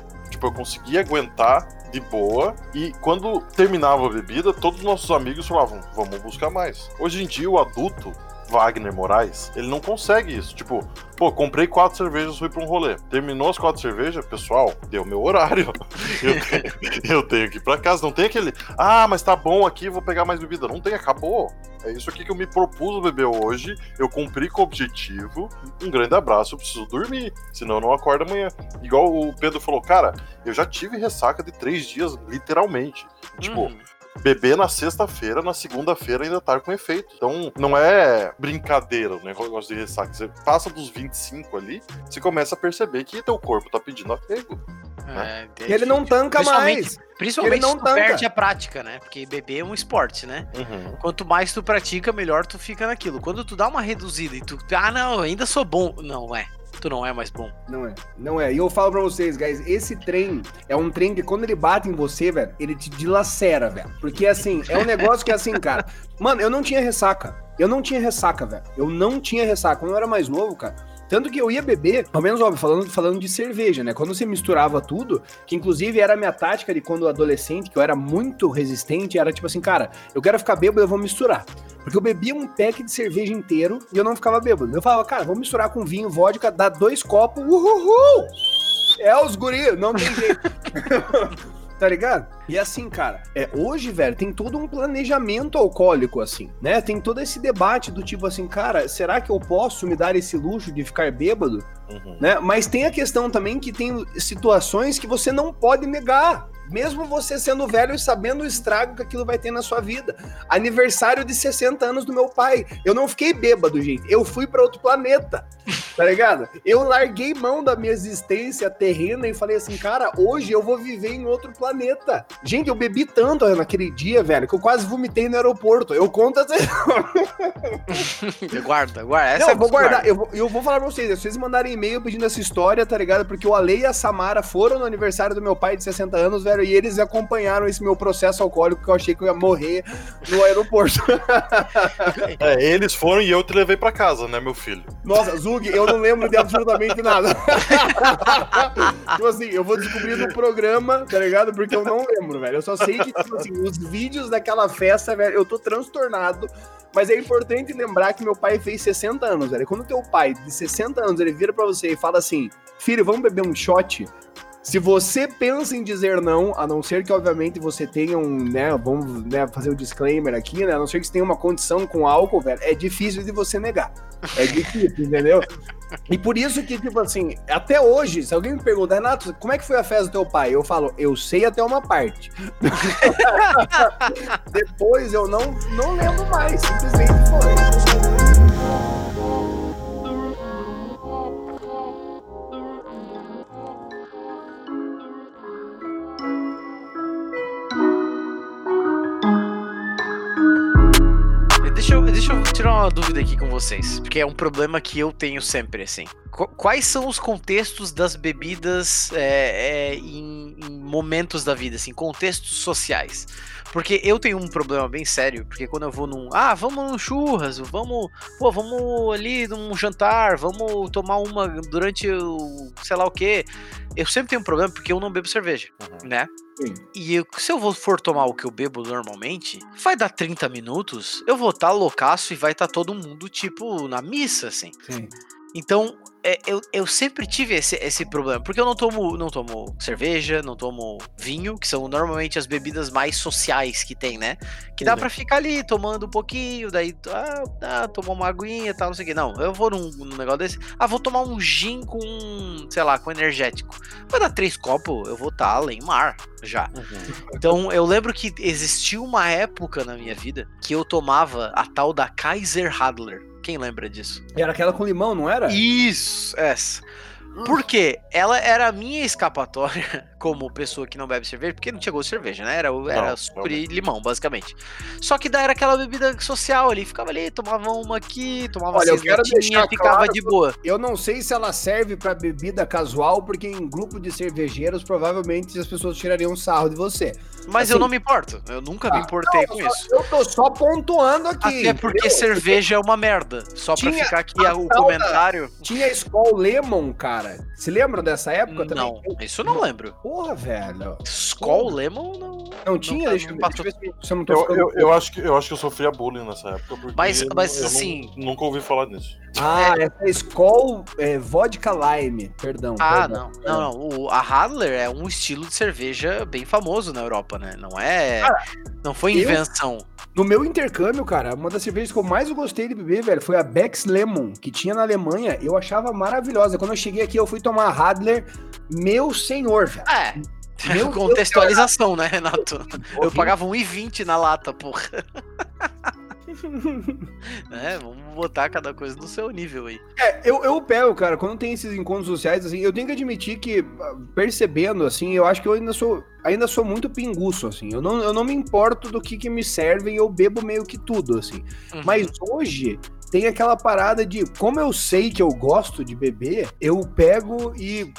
tipo, eu conseguia aguentar de boa. E quando terminava a bebida, todos os nossos amigos falavam: vamos buscar mais. Hoje em dia, o adulto Wagner Moraes, ele não consegue isso. Tipo, pô, comprei quatro cervejas, fui pra um rolê. Terminou as quatro cervejas, pessoal, deu meu horário. <laughs> Eu tenho, eu tenho que ir pra casa. Não tem aquele, ah, mas tá bom aqui, vou pegar mais bebida. Não tem, acabou. É isso aqui que eu me propus beber hoje. Eu cumpri com o objetivo. Um grande abraço, eu preciso dormir. Senão eu não acordo amanhã. Igual o Pedro falou, cara, eu já tive ressaca de três dias, literalmente. Tipo, uhum beber na sexta-feira, na segunda-feira ainda tá com efeito. Então, não é brincadeira o negócio de ressaca. Você passa dos 25 ali, você começa a perceber que teu corpo tá pedindo apego. Né? É, e ele não tanca mais. Principalmente ele não se tu perde a prática, né? Porque beber é um esporte, né? Uhum. Quanto mais tu pratica, melhor tu fica naquilo. Quando tu dá uma reduzida e tu, ah, não, ainda sou bom. Não, é não é mais bom. Não é, não é. E eu falo pra vocês, guys, esse trem é um trem que quando ele bate em você, velho, ele te dilacera, velho. Porque assim, é um negócio que assim, cara. Mano, eu não tinha ressaca. Eu não tinha ressaca, velho. Eu não tinha ressaca. Quando eu era mais novo, cara, tanto que eu ia beber, ao menos, óbvio, falando, falando de cerveja, né? Quando você misturava tudo, que inclusive era a minha tática de quando adolescente, que eu era muito resistente, era tipo assim, cara, eu quero ficar bêbado, eu vou misturar. Porque eu bebia um pack de cerveja inteiro e eu não ficava bêbado. Eu falava, cara, vamos misturar com vinho, vodka, dá dois copos, uhul! É os guri, não tem jeito. <laughs> tá ligado? E assim, cara, é, hoje, velho, tem todo um planejamento alcoólico, assim, né? Tem todo esse debate do tipo assim, cara, será que eu posso me dar esse luxo de ficar bêbado? Uhum. Né? Mas tem a questão também que tem situações que você não pode negar mesmo você sendo velho e sabendo o estrago que aquilo vai ter na sua vida. Aniversário de 60 anos do meu pai. Eu não fiquei bêbado, gente. Eu fui para outro planeta. Tá ligado? Eu larguei mão da minha existência terrena e falei assim, cara, hoje eu vou viver em outro planeta. Gente, eu bebi tanto naquele dia, velho, que eu quase vomitei no aeroporto. Eu conto assim. <laughs> guarda, guarda. Essa não, é eu vou guardar. Eu vou, eu vou falar pra vocês. Se vocês mandarem e-mail pedindo essa história, tá ligado? Porque o Ale e a Samara foram no aniversário do meu pai de 60 anos, velho e eles acompanharam esse meu processo alcoólico que eu achei que eu ia morrer no aeroporto. <laughs> é, eles foram e eu te levei para casa, né, meu filho? Nossa, Zug, eu não lembro de absolutamente nada. <laughs> tipo assim, eu vou descobrir no programa, tá ligado? Porque eu não lembro, velho. Eu só sei que, tipo assim, os vídeos daquela festa, velho, eu tô transtornado. Mas é importante lembrar que meu pai fez 60 anos, velho. Quando teu pai, de 60 anos, ele vira para você e fala assim: Filho, vamos beber um shot? Se você pensa em dizer não, a não ser que, obviamente, você tenha um, né, vamos né, fazer o um disclaimer aqui, né, a não ser que você tenha uma condição com álcool, velho, é difícil de você negar. É difícil, <laughs> entendeu? E por isso que, tipo assim, até hoje, se alguém me pergunta, Renato, como é que foi a festa do teu pai? Eu falo, eu sei até uma parte. <laughs> Depois eu não, não lembro mais, simplesmente foi. Tirar uma dúvida aqui com vocês, porque é um problema que eu tenho sempre, assim. Quais são os contextos das bebidas é, é, em, em, momentos da vida, assim, contextos sociais? Porque eu tenho um problema bem sério, porque quando eu vou num. Ah, vamos num churras, vamos. Pô, vamos ali num jantar, vamos tomar uma durante o. sei lá o quê. Eu sempre tenho um problema porque eu não bebo cerveja, uhum. né? Sim. E eu, se eu for tomar o que eu bebo normalmente, vai dar 30 minutos, eu vou estar tá loucaço e vai estar tá todo mundo, tipo, na missa, assim. Sim. Então, é, eu, eu sempre tive esse, esse problema, porque eu não tomo, não tomo cerveja, não tomo vinho, que são normalmente as bebidas mais sociais que tem, né? Que dá para ficar ali tomando um pouquinho, daí ah, ah, tomar uma aguinha e tal, não sei o que. Não, eu vou num, num, negócio desse, ah, vou tomar um gin com, sei lá, com energético. Vai dar três copos, eu vou estar tá além mar já. Uhum. Então eu lembro que existiu uma época na minha vida que eu tomava a tal da Kaiser Radler. Quem lembra disso? Era aquela com limão, não era? Isso, essa. Por quê? Ela era a minha escapatória como pessoa que não bebe cerveja, porque não tinha gosto de cerveja, né? Era, era suco e limão, basicamente. Só que daí era aquela bebida social ali, ficava ali, tomava uma aqui, tomava Olha, eu quero deixar ficava claro, de boa. Eu não sei se ela serve para bebida casual, porque em grupo de cervejeiros provavelmente as pessoas tirariam sarro de você. Mas assim, eu não me importo, eu nunca ah, me importei não, com eu isso. Eu tô só pontuando aqui. Até porque entendeu? cerveja é uma merda, só tinha pra ficar aqui o comentário. Tinha Skol Lemon, cara. Se lembram dessa época não, também? Não, isso eu não lembro. Porra, velho. Skull Lemon não. Não tinha? Não, deixa, eu, deixa eu ver se eu não tô eu, eu, eu, acho que, eu acho que eu sofria bullying nessa época. Mas, mas eu assim. Não, nunca ouvi falar nisso. Ah, é. essa é Skull é, Vodka Lime, perdão. Ah, perdão. não. Não, não. O, a Radler é um estilo de cerveja bem famoso na Europa, né? Não é. Cara, não foi invenção. Eu, no meu intercâmbio, cara, uma das cervejas que eu mais gostei de beber, velho, foi a Beck's Lemon, que tinha na Alemanha. Eu achava maravilhosa. Quando eu cheguei aqui, eu fui tomar a Radler. Meu senhor, velho. É. Meu <laughs> Contextualização, Deus, né, Renato? Eu pagava 1,20 na lata, porra. <laughs> <laughs> é, vamos botar cada coisa no seu nível aí. É, eu, eu pego, cara, quando tem esses encontros sociais, assim, eu tenho que admitir que, percebendo, assim, eu acho que eu ainda sou, ainda sou muito pinguço, assim. Eu não, eu não me importo do que, que me servem, eu bebo meio que tudo, assim. Uhum. Mas hoje, tem aquela parada de como eu sei que eu gosto de beber, eu pego e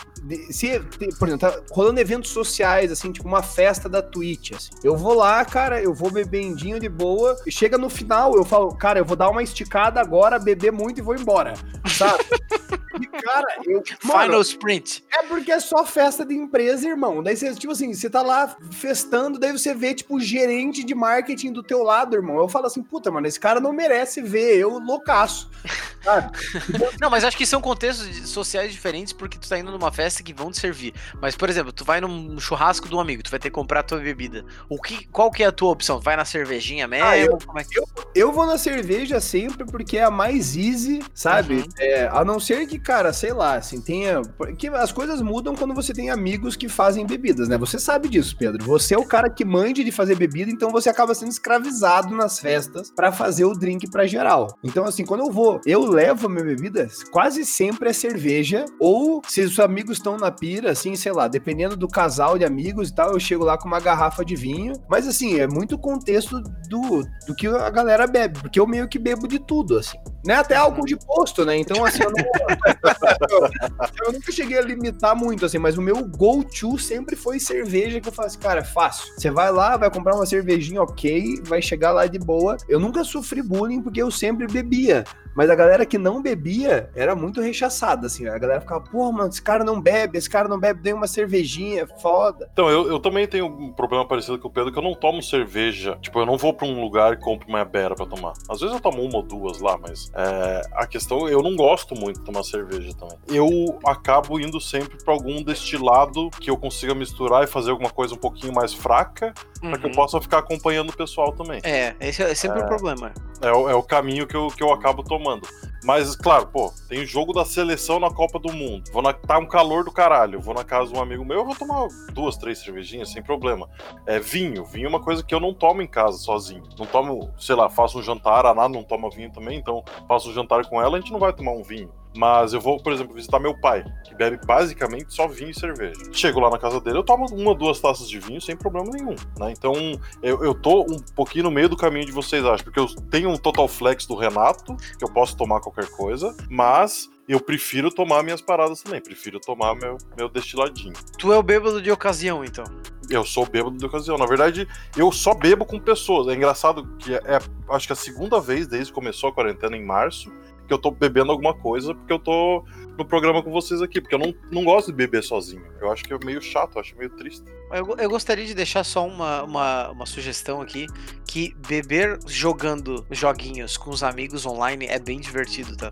se, por exemplo, tá rolando eventos sociais, assim, tipo uma festa da Twitch, assim. Eu vou lá, cara, eu vou bebendinho de boa, e chega no final, eu falo, cara, eu vou dar uma esticada agora, beber muito e vou embora, sabe? <laughs> e, cara, eu... Mano, Final sprint. É porque é só festa de empresa, irmão. Daí você, tipo assim, você tá lá festando, daí você vê, tipo, o gerente de marketing do teu lado, irmão. Eu falo assim, puta, mano, esse cara não merece ver eu loucaço, sabe? <laughs> não, mas acho que são contextos sociais diferentes, porque tu tá indo numa festa que vão te servir. Mas, por exemplo, tu vai num churrasco de um amigo, tu vai ter que comprar a tua bebida. O que, qual que é a tua opção? Vai na cervejinha mesmo? Ah, eu, é que... eu, eu, vou na cerveja sempre porque é a mais easy, sabe? Uhum. É, a não ser que, cara, sei lá, assim, tenha. Porque as coisas mudam quando você tem amigos que fazem bebidas, né? Você sabe disso, Pedro. Você é o cara que mande de fazer bebida, então você acaba sendo escravizado nas festas para fazer o drink para geral. Então, assim, quando eu vou, eu levo a minha bebida, quase sempre é cerveja, ou se os amigos estão na pira, assim, sei lá, dependendo do casal de amigos e tal, eu chego lá com uma garrafa de vinho. Mas assim, é muito contexto do, do que a galera bebe, porque eu meio que bebo de tudo, assim. Né? Até álcool de posto, né? Então, assim, eu, não... <laughs> eu nunca cheguei a limitar muito, assim, mas o meu go-to sempre foi cerveja, que eu faço, cara, é fácil. Você vai lá, vai comprar uma cervejinha ok, vai chegar lá de boa. Eu nunca sofri bullying porque eu sempre bebia. Mas a galera que não bebia era muito rechaçada, assim. A galera ficava, pô, mano, esse cara não bebe, esse cara não bebe, dei uma cervejinha, foda. Então, eu, eu também tenho um problema parecido com o Pedro, que eu não tomo cerveja. Tipo, eu não vou pra um lugar e compro uma beira pra tomar. Às vezes eu tomo uma ou duas lá, mas é, a questão, eu não gosto muito de tomar cerveja também. Eu acabo indo sempre pra algum destilado que eu consiga misturar e fazer alguma coisa um pouquinho mais fraca, uhum. pra que eu uhum. possa ficar acompanhando o pessoal também. É, esse é sempre o é, um problema. É, é, o caminho que eu, que eu acabo tomando. Mas, claro, pô, tem jogo da seleção na Copa do Mundo. Vou na, tá um calor do caralho. Vou na casa de um amigo meu, eu vou tomar duas, três cervejinhas, sem problema. É vinho. Vinho é uma coisa que eu não tomo em casa sozinho. Não tomo, sei lá, faço um jantar, a Ná não toma vinho também, então faço um jantar com ela, a gente não vai tomar um vinho. Mas eu vou, por exemplo, visitar meu pai, que bebe basicamente só vinho e cerveja. Chego lá na casa dele, eu tomo uma, duas taças de vinho sem problema nenhum, né? Então, eu, eu tô um pouquinho no meio do caminho de vocês, acho, porque eu tenho um Total Flex do Renato, que eu posso tomar qualquer coisa, mas eu prefiro tomar minhas paradas também. Prefiro tomar meu, meu destiladinho. Tu é o bêbado de ocasião, então? Eu sou bêbado de ocasião. Na verdade, eu só bebo com pessoas. É engraçado que é, é acho que a segunda vez desde que começou a quarentena em março que eu tô bebendo alguma coisa porque eu tô no programa com vocês aqui, porque eu não, não gosto de beber sozinho. Eu acho que é meio chato, eu acho meio triste. Eu, eu gostaria de deixar só uma, uma, uma sugestão aqui, que beber jogando joguinhos com os amigos online é bem divertido, tá?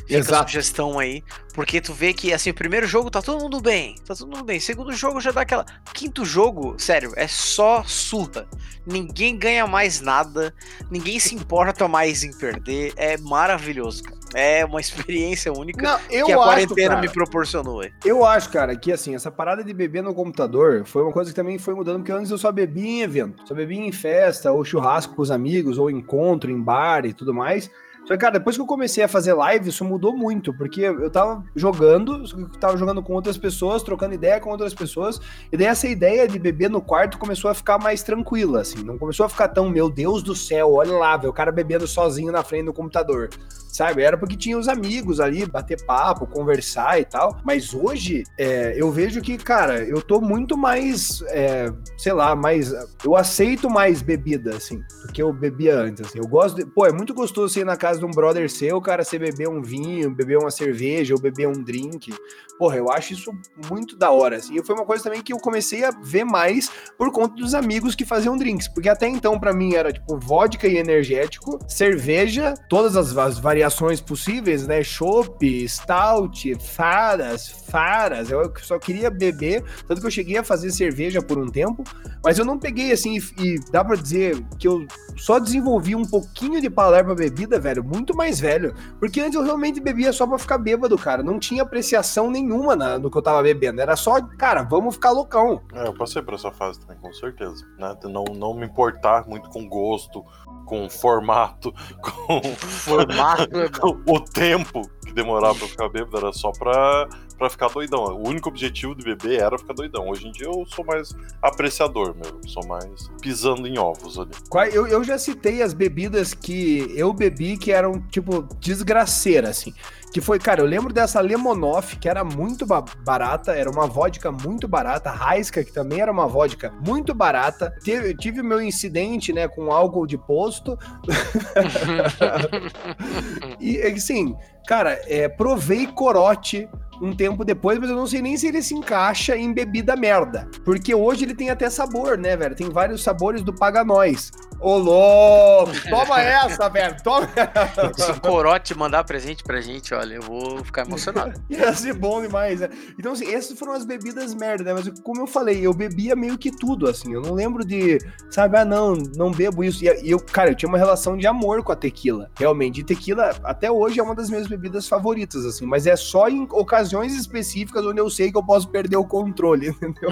Fica Exato. a sugestão aí. Porque tu vê que, assim, o primeiro jogo tá todo mundo bem. Tá todo mundo bem. Segundo jogo já dá aquela. Quinto jogo, sério, é só surra. Ninguém ganha mais nada. Ninguém se importa mais em perder. É maravilhoso, cara. É uma experiência única Não, que a acho, quarentena cara, me proporcionou. Eu acho, cara, que assim, essa parada de beber no computador foi uma coisa que também foi mudando, porque antes eu só bebia em evento. Só bebia em festa, ou churrasco com os amigos, ou encontro em bar e tudo mais. Só que, cara, depois que eu comecei a fazer live, isso mudou muito, porque eu tava jogando, tava jogando com outras pessoas, trocando ideia com outras pessoas, e daí essa ideia de beber no quarto começou a ficar mais tranquila, assim, não começou a ficar tão, meu Deus do céu, olha lá, velho, o cara bebendo sozinho na frente do computador, sabe? Era porque tinha os amigos ali, bater papo, conversar e tal, mas hoje é, eu vejo que, cara, eu tô muito mais, é, sei lá, mais, eu aceito mais bebida, assim, do que eu bebia antes, assim, eu gosto de, pô, é muito gostoso ir na casa casa de um brother seu, cara, você beber um vinho, beber uma cerveja ou beber um drink. Porra, eu acho isso muito da hora, assim. E foi uma coisa também que eu comecei a ver mais por conta dos amigos que faziam drinks, porque até então para mim era tipo vodka e energético, cerveja, todas as, as variações possíveis, né? Chopp, stout, faras, faras. Eu só queria beber, tanto que eu cheguei a fazer cerveja por um tempo, mas eu não peguei assim e, e dá para dizer que eu só desenvolvi um pouquinho de paladar para bebida, velho, velho, muito mais velho. Porque antes eu realmente bebia só pra ficar bêbado, cara. Não tinha apreciação nenhuma na, no que eu tava bebendo. Era só, cara, vamos ficar loucão. É, eu passei por essa fase também, com certeza. Né? De não, não me importar muito com gosto, com formato, <laughs> com. Formato <laughs> é o tempo que demorava pra ficar bêbado era só pra, pra ficar doidão. O único objetivo de beber era ficar doidão. Hoje em dia eu sou mais apreciador mesmo, sou mais pisando em ovos ali. Eu, eu já citei as bebidas que eu bebi que eram, tipo, desgraceira, assim. Que foi, cara, eu lembro dessa Lemonoff, que era muito barata, era uma vodka muito barata, Raiska, que também era uma vodka muito barata. Tive, tive meu incidente, né, com álcool de posto. <laughs> <laughs> e, assim, cara, é, provei corote um tempo depois, mas eu não sei nem se ele se encaixa em bebida merda. Porque hoje ele tem até sabor, né, velho? Tem vários sabores do Paga Nós. Ô, louco! Toma essa, velho! Toma Se o Corote mandar presente pra gente, olha, eu vou ficar emocionado. <laughs> Ia ser bom demais, né? Então, assim, essas foram as bebidas merda, né? Mas como eu falei, eu bebia meio que tudo, assim. Eu não lembro de, sabe, ah, não, não bebo isso. E eu, cara, eu tinha uma relação de amor com a tequila. Realmente. E tequila, até hoje, é uma das minhas bebidas favoritas, assim. Mas é só em ocasiões específicas onde eu sei que eu posso perder o controle, <laughs> entendeu?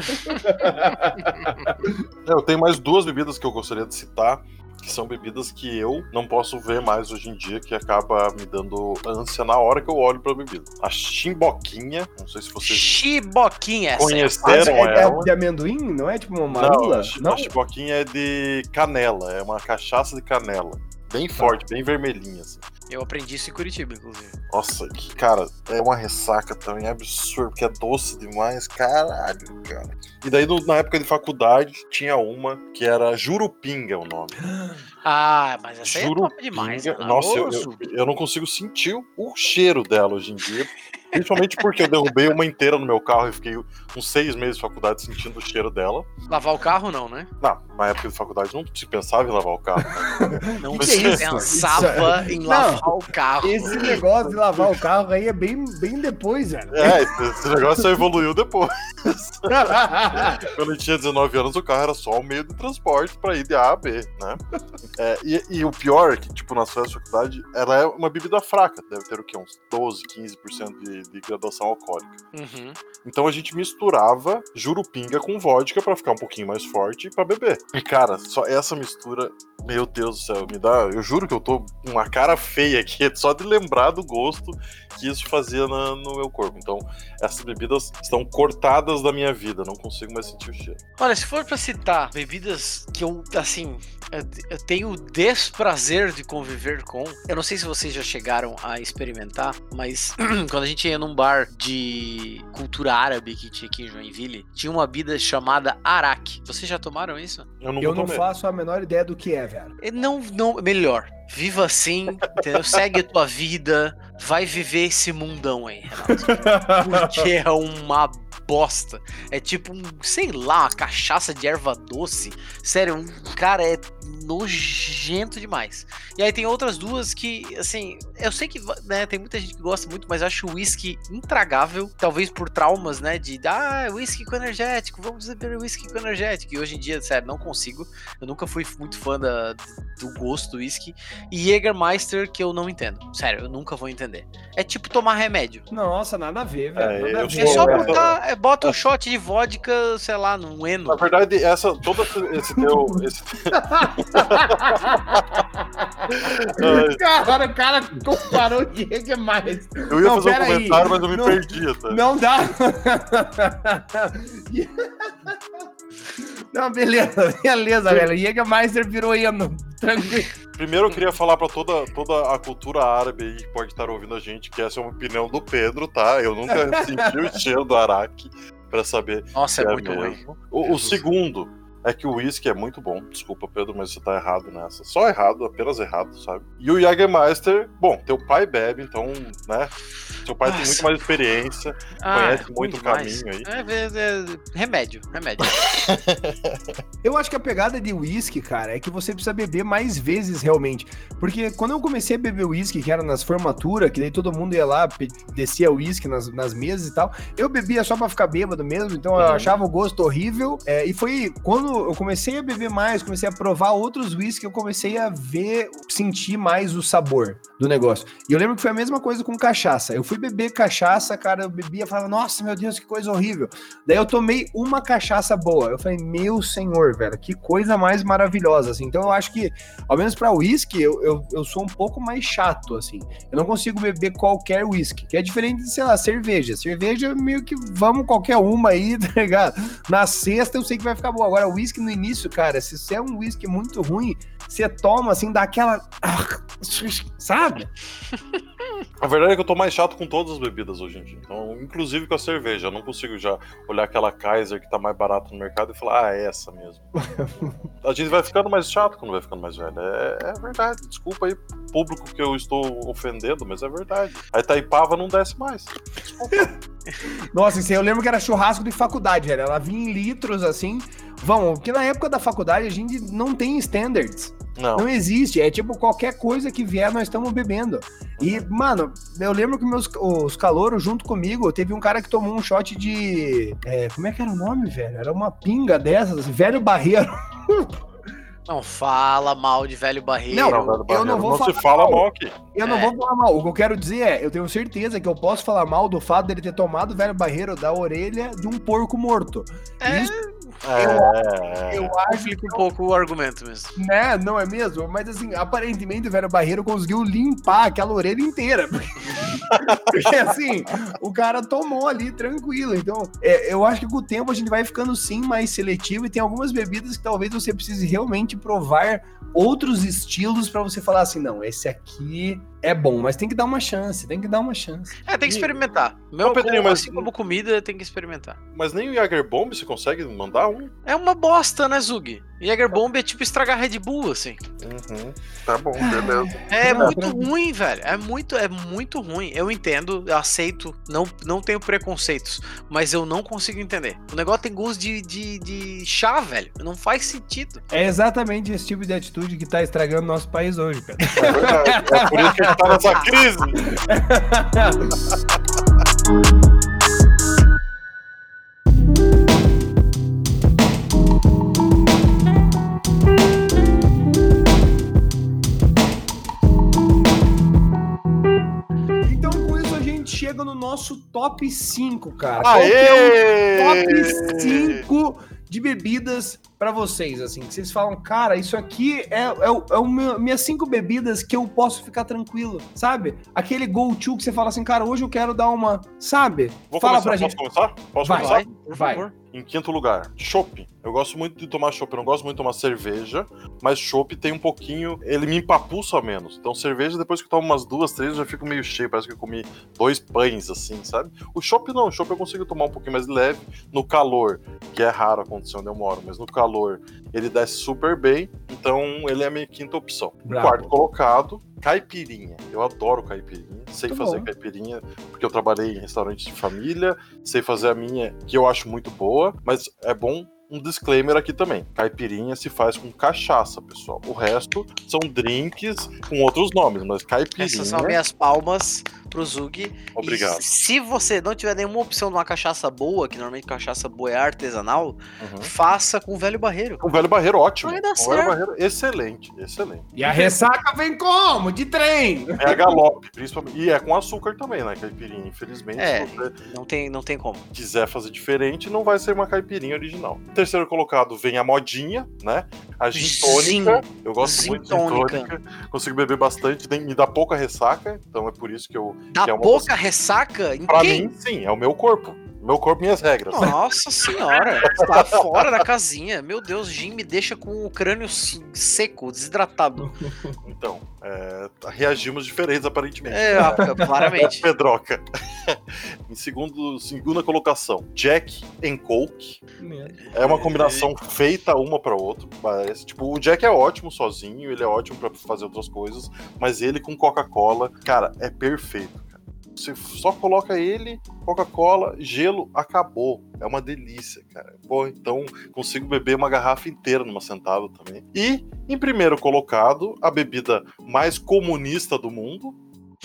<laughs> eu tenho mais duas bebidas que eu gostaria de citar que são bebidas que eu não posso ver mais hoje em dia, que acaba me dando ânsia na hora que eu olho pra bebida. A chimboquinha, não sei se vocês Chiboquinha, conheceram é, ela. É de amendoim? Não é tipo uma marula? Não, não, a chiboquinha é de canela, é uma cachaça de canela. Bem tá. forte, bem vermelhinha, assim. Eu aprendi isso em Curitiba, inclusive. Nossa, que, cara, é uma ressaca também absurdo, porque é doce demais, caralho, cara. E daí, na época de faculdade, tinha uma que era Jurupinga o nome. <gasps> Ah, mas essa Jurupinga, é top demais. Né? Nossa, eu, eu, eu, não consigo sentir o cheiro dela hoje em dia. Principalmente porque eu derrubei uma inteira no meu carro e fiquei uns seis meses de faculdade sentindo o cheiro dela. Lavar o carro, não, né? Não, na época de faculdade não se pensava em lavar o carro. Né? <laughs> Não que se que é pensava isso? em lavar não, o carro. Esse negócio de lavar o carro aí é bem, bem depois, velho. É, esse negócio só evoluiu depois. <laughs> Quando eu tinha 19 anos, o carro era só um meio de transporte pra ir de A a B, né? É, e, e, o pior é que, tipo, na sua faculdade, ela é uma bebida fraca. Deve ter o quê? Uns 12, 15% de de, graduação alcoólica. Uhum. Então a gente misturava jurupinga com vodka para ficar um pouquinho mais forte para beber. E cara, só essa mistura, meu Deus do céu, me dá. Eu juro que eu tô com uma cara feia aqui, <laughs> só de lembrar do gosto que isso fazia na, no meu corpo. Então, essas bebidas estão cortadas da minha vida, não consigo mais sentir o cheiro. Olha, se for para citar bebidas que eu, assim, eu tenho o desprazer de conviver com, eu não sei se vocês já chegaram a experimentar, mas <clears throat> quando a gente ia num bar de cultura árabe que tinha aqui em Joinville, tinha uma bebida chamada arak. Vocês já tomaram isso? Eu não, eu não faço a menor ideia do que é, velho. Não, não, melhor. Viva assim, entendeu? Segue a tua vida, vai viver esse mundão aí, Renato. Porque é uma bosta. É tipo, um, sei lá, cachaça de erva doce. Sério, um cara é nojento demais. E aí tem outras duas que, assim, eu sei que né, tem muita gente que gosta muito, mas acho o whisky intragável, talvez por traumas, né, de ah, whisky com energético, vamos beber whisky com energético. E hoje em dia, sério, não consigo. Eu nunca fui muito fã da, do gosto do whisky. E Jägermeister que eu não entendo. Sério, eu nunca vou entender. É tipo tomar remédio. Nossa, nada a ver, velho. É, é só botar, é, bota um shot de vodka, sei lá, num eno. Na verdade, essa, todo esse teu. <laughs> Esse... <laughs> cara, o cara comparou o Jägermeister. Eu ia não, fazer um comentário, aí. mas eu me não, perdi. Tá? Não dá. <laughs> Não, beleza, <laughs> beleza, velho. Jägermeister virou eno. Tranquilo. Primeiro eu queria falar para toda, toda a cultura árabe aí que pode estar ouvindo a gente que essa é uma opinião do Pedro, tá? Eu nunca <laughs> senti o cheiro do araque para saber. Nossa, é, é muito ruim. O, o segundo, é que o whisky é muito bom. Desculpa, Pedro, mas você tá errado nessa. Só errado, apenas errado, sabe? E o Jagermeister, bom, teu pai bebe, então, né? Seu pai Nossa. tem muito mais experiência, ah, conhece muito o caminho aí. É, é, é, remédio, remédio. <laughs> eu acho que a pegada de whisky, cara, é que você precisa beber mais vezes realmente. Porque quando eu comecei a beber whisky, que era nas formaturas, que daí todo mundo ia lá, descia whisky nas, nas mesas e tal, eu bebia só pra ficar bêbado mesmo, então uhum. eu achava o gosto horrível. É, e foi quando eu comecei a beber mais, comecei a provar outros whisky, eu comecei a ver, sentir mais o sabor do negócio. E eu lembro que foi a mesma coisa com cachaça. Eu fui beber cachaça, cara, eu bebia, falava, nossa, meu Deus, que coisa horrível. Daí eu tomei uma cachaça boa. Eu falei, meu senhor, velho, que coisa mais maravilhosa, assim. Então eu acho que, ao menos para whisky, eu, eu, eu sou um pouco mais chato, assim. Eu não consigo beber qualquer whisky, que é diferente de, sei lá, cerveja. Cerveja, meio que vamos qualquer uma aí, <laughs> tá ligado? Na sexta eu sei que vai ficar boa. Agora, whisky no início, cara, se você é um whisky muito ruim, você toma assim, dá aquela. <laughs> Sabe? A verdade é que eu tô mais chato com todas as bebidas hoje em dia. Então, inclusive com a cerveja. Eu não consigo já olhar aquela Kaiser que tá mais barata no mercado e falar, ah, é essa mesmo. <laughs> a gente vai ficando mais chato quando vai ficando mais velho. É, é, verdade. Desculpa aí, público que eu estou ofendendo, mas é verdade. A Itaipava não desce mais. Desculpa. <laughs> Nossa, isso aí eu lembro que era churrasco de faculdade, velho. Ela vinha em litros assim. Vamos, porque na época da faculdade a gente não tem standards. Não. não existe. É tipo, qualquer coisa que vier, nós estamos bebendo. E, mano, eu lembro que meus, os calouros junto comigo, teve um cara que tomou um shot de. É, como é que era o nome, velho? Era uma pinga dessas, velho barreiro. <laughs> Não fala mal de velho barreiro. Não, não eu não vou não falar se fala mal, mal aqui. Eu é. não vou falar mal. O que eu quero dizer é, eu tenho certeza que eu posso falar mal do fato dele ter tomado o velho barreiro da orelha de um porco morto. É. Isso é, eu, eu acho que um pouco o argumento mesmo. Né, não é mesmo? Mas assim, aparentemente o velho barreiro conseguiu limpar aquela orelha inteira. <laughs> Porque assim, o cara tomou ali tranquilo. Então, é, eu acho que com o tempo a gente vai ficando sim mais seletivo e tem algumas bebidas que talvez você precise realmente provar outros estilos para você falar assim, não, esse aqui é bom, mas tem que dar uma chance, tem que dar uma chance. É, tem que experimentar. Meu Pedrinho, mas assim como comida, tem que experimentar. Mas nem o Jager Bomb você consegue mandar um? É uma bosta, né, Zug? Jäger Bomb é tipo estragar Red Bull, assim. Uhum. Tá bom, beleza. <laughs> É muito ruim, velho. É muito, é muito ruim. Eu entendo, eu aceito, não, não tenho preconceitos, mas eu não consigo entender. O negócio tem gosto de, de, de chá, velho. Não faz sentido. É exatamente esse tipo de atitude que tá estragando nosso país hoje, cara. É, é por isso que tá nessa crise. chega no nosso top 5, cara. Aê! Qual é o top 5 de bebidas para vocês, assim, que vocês falam, cara, isso aqui é, é, é o meu, minhas cinco bebidas que eu posso ficar tranquilo, sabe? Aquele go-to que você fala assim, cara, hoje eu quero dar uma, sabe? Vou Fala começar, pra gente. Posso começar? Posso vai, começar? Vai, vai. Em quinto lugar, chopp. Eu gosto muito de tomar chopp. Eu não gosto muito de tomar cerveja, mas chopp tem um pouquinho. Ele me empapuça menos. Então, cerveja, depois que eu tomo umas duas, três, eu já fico meio cheio. Parece que eu comi dois pães, assim, sabe? O chopp não. O chopp eu consigo tomar um pouquinho mais leve no calor, que é raro acontecer onde eu moro, mas no calor ele desce super bem. Então ele é a minha quinta opção. Bravo. Quarto colocado, caipirinha. Eu adoro caipirinha. Sei Muito fazer bom. caipirinha, porque eu trabalhei em restaurante de família. Sei fazer a minha, que eu acho muito boa, mas é bom. Um disclaimer aqui também: caipirinha se faz com cachaça, pessoal. O resto são drinks com outros nomes, mas caipirinha. Essas são minhas palmas pro Zug. Obrigado. E se você não tiver nenhuma opção de uma cachaça boa, que normalmente cachaça boa é artesanal, Uhum. faça com o velho barreiro. O velho barreiro, ótimo. Vai dar o velho certo. barreiro, excelente, excelente. E a ressaca vem como? De trem! É a galope, principalmente. E é com açúcar também, né? Caipirinha. Infelizmente, É. se você Não tem, não tem como. quiser fazer diferente, não vai ser uma caipirinha original. Terceiro colocado vem a modinha, né? A gin tônica. Eu gosto Gin muito de gin tônica. Consigo beber bastante, me dá pouca ressaca, então é por isso que eu. Que é uma pouca ressaca em Pra quem? mim, sim, é o meu corpo. Meu corpo, minhas regras. Nossa senhora, tá fora da casinha. Meu Deus, Jim me deixa com o crânio seco, desidratado. Então, é, reagimos diferentes aparentemente. É, claramente. <laughs> Pedroca. em segundo, segunda colocação, Jack and Coke. É uma combinação feita uma para outra, parece. Tipo, o Jack é ótimo sozinho, ele é ótimo pra fazer outras coisas, mas ele com Coca-Cola, cara, é perfeito. Você só coloca ele, Coca-Cola, gelo, acabou. É uma delícia, cara. Pô, então consigo beber uma garrafa inteira numa sentada também. E, em primeiro colocado, a bebida mais comunista do mundo,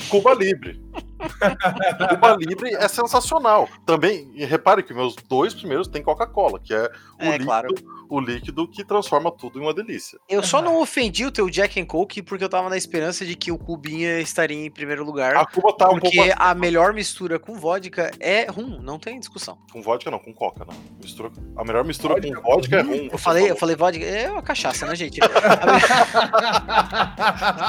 Cuba Libre. <laughs> Cuba Libre é sensacional. Também, e repare que meus dois primeiros têm Coca-Cola, que é o, É, líquido, claro. O líquido que transforma tudo em uma delícia. Eu só não ofendi o teu Jack and Coke porque eu tava na esperança de que o Cubinha estaria em primeiro lugar. A Cuba tá um pouco porque a melhor mistura com vodka é rum, não tem discussão. com vodka, não, com Coca, né? Mistura, a melhor mistura Vodka com vodka é rum. Eu falei, eu falou. falei vodka, é uma cachaça, né, gente? <laughs>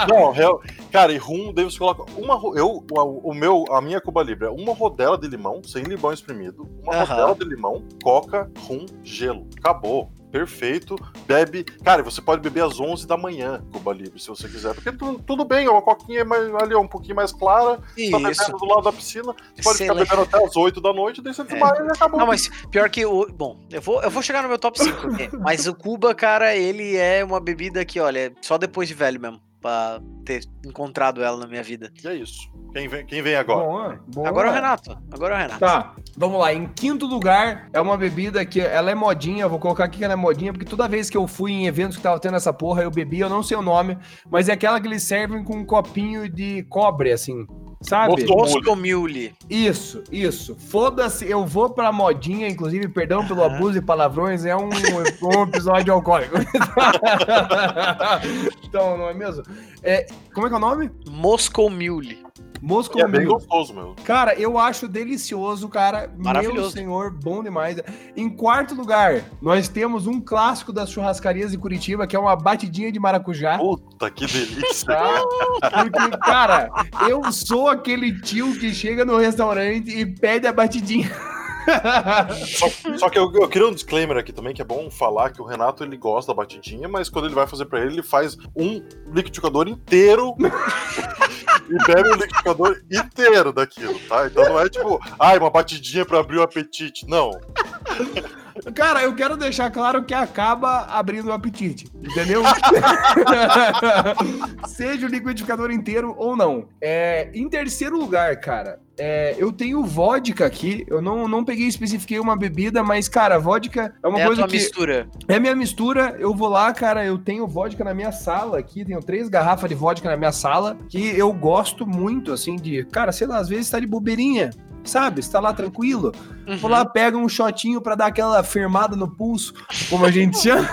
Não, real, cara, e rum, você coloca uma, eu, o, meu, a minha Cuba Libre é uma rodela de limão, sem limão espremido, uma rodela de limão, coca, rum, gelo. Acabou. Perfeito. Bebe. Cara, você pode beber às 11 da manhã, Cuba Libre, se você quiser. Porque tu- tudo bem, uma coquinha mais, ali, um pouquinho mais clara, tá Isso. bebendo do lado da piscina. Você pode ficar Excelente. bebendo até às 8 da noite, daí você desmaia e acabou. Não, mas pior que o. Bom, eu vou, eu vou chegar no meu top 5 aqui. <laughs> mas o Cuba, cara, ele é uma bebida que, olha, só depois de velho mesmo. Pra ter encontrado ela na minha vida. E é isso. Quem vem, quem vem agora? Boa, boa. Agora é o Renato. Agora é o Renato. Tá, vamos lá. Em quinto lugar, é uma bebida que ela é modinha. Eu vou colocar aqui que ela é modinha, porque toda vez que eu fui em eventos que tava tendo essa porra, eu bebi, eu não sei o nome, mas é aquela que eles servem com um copinho de cobre, assim. Sabe? Moscou. Mule. Isso, isso. Foda-se, eu vou pra modinha, inclusive, perdão pelo abuso e palavrões, é um, um episódio alcoólico. <laughs> então, não é mesmo? É, como é que é o nome? Moscow Mule. Moscow E é bem gostoso, meu. Cara, eu acho delicioso, cara. Meu Maravilhoso. senhor, bom demais. Em quarto lugar, nós temos um clássico das churrascarias de Curitiba, que é uma batidinha de maracujá. Puta, que delícia. Tá? Porque, cara, eu sou aquele tio que chega no restaurante e pede a batidinha. Só, só que eu, eu queria um disclaimer aqui também, que é bom falar que o Renato ele gosta da batidinha, mas quando ele vai fazer pra ele, ele faz um liquidificador inteiro <laughs> e bebe o liquidificador inteiro daquilo, tá? Então não é tipo, ai, uma batidinha pra abrir o apetite. Não. Cara, eu quero deixar claro que acaba abrindo o apetite, entendeu? <laughs> Seja o liquidificador inteiro ou não. É, em terceiro lugar, cara, é, eu tenho vodka aqui. Eu não, não peguei e especifiquei uma bebida, mas, cara, vodka é uma é a coisa tua que. mistura. É minha mistura. Eu vou lá, cara. Eu tenho vodka na minha sala aqui. Tenho três garrafas de vodka na minha sala. Que eu gosto muito, assim, de. Cara, sei lá, às vezes tá de bobeirinha. Sabe? Você tá lá tranquilo. Uhum. Vou lá, pega um shotinho pra dar aquela firmada no pulso, como a gente chama.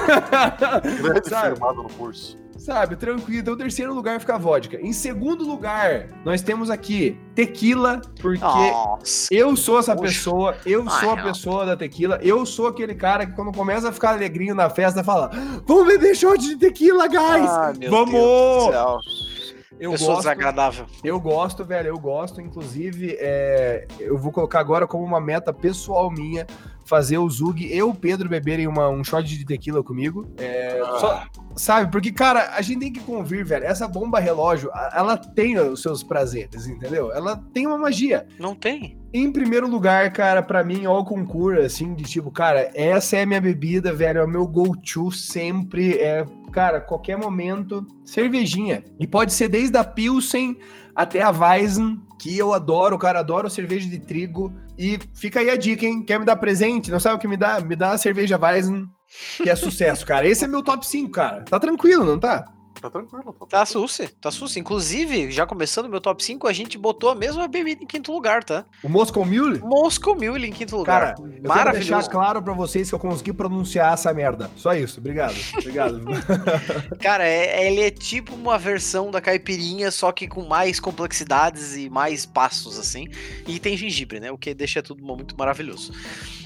Grande <laughs> Sabe? firmado no curso. Sabe, tranquilo. Então, terceiro lugar fica a vodka. Em segundo lugar, nós temos aqui tequila, porque Nossa. eu sou essa Puxa. pessoa, eu Ai, sou a não. pessoa da tequila, eu sou aquele cara que quando começa a ficar alegrinho na festa, fala: Vamos beber shot de tequila, guys! Ah, meu Vamos! Eu Pessoa gosto, desagradável. eu gosto, velho, eu gosto. Inclusive, é, eu vou colocar agora como uma meta pessoal minha fazer o Zug e o Pedro beberem uma- um shot de tequila comigo. É, só, Sabe? Porque, cara, a gente tem que convir, velho. Essa bomba relógio, ela tem os seus prazeres, entendeu? Ela tem uma magia. Não tem? Em primeiro lugar, cara, para mim, ó, o concurso, assim, de tipo, cara, essa é a minha bebida, velho, é o meu go-to sempre, é, cara, qualquer momento, cervejinha. E pode ser desde a Pilsen até a Weizen, que eu adoro, cara, adoro cerveja de trigo. E fica aí a dica, hein? Quer me dar presente? Não sabe o que me dá? Me dá a cerveja Weizen, que é sucesso, cara. Esse é meu top 5, cara. Tá tranquilo, não tá? Tá tranquilo. Tá, tá susse, tá susse. Inclusive, já começando meu top 5, a gente botou a mesma bebida em quinto lugar, tá? O Moscow Mule? Moscow Mule em quinto lugar. Cara, eu Maravilhoso. Quero deixar claro pra vocês que eu consegui pronunciar essa merda. Só isso. Obrigado. Obrigado. <laughs> Cara, é, ele é tipo uma versão da caipirinha, só que com mais complexidades e mais passos, assim. E tem gengibre, né? O que deixa tudo muito maravilhoso.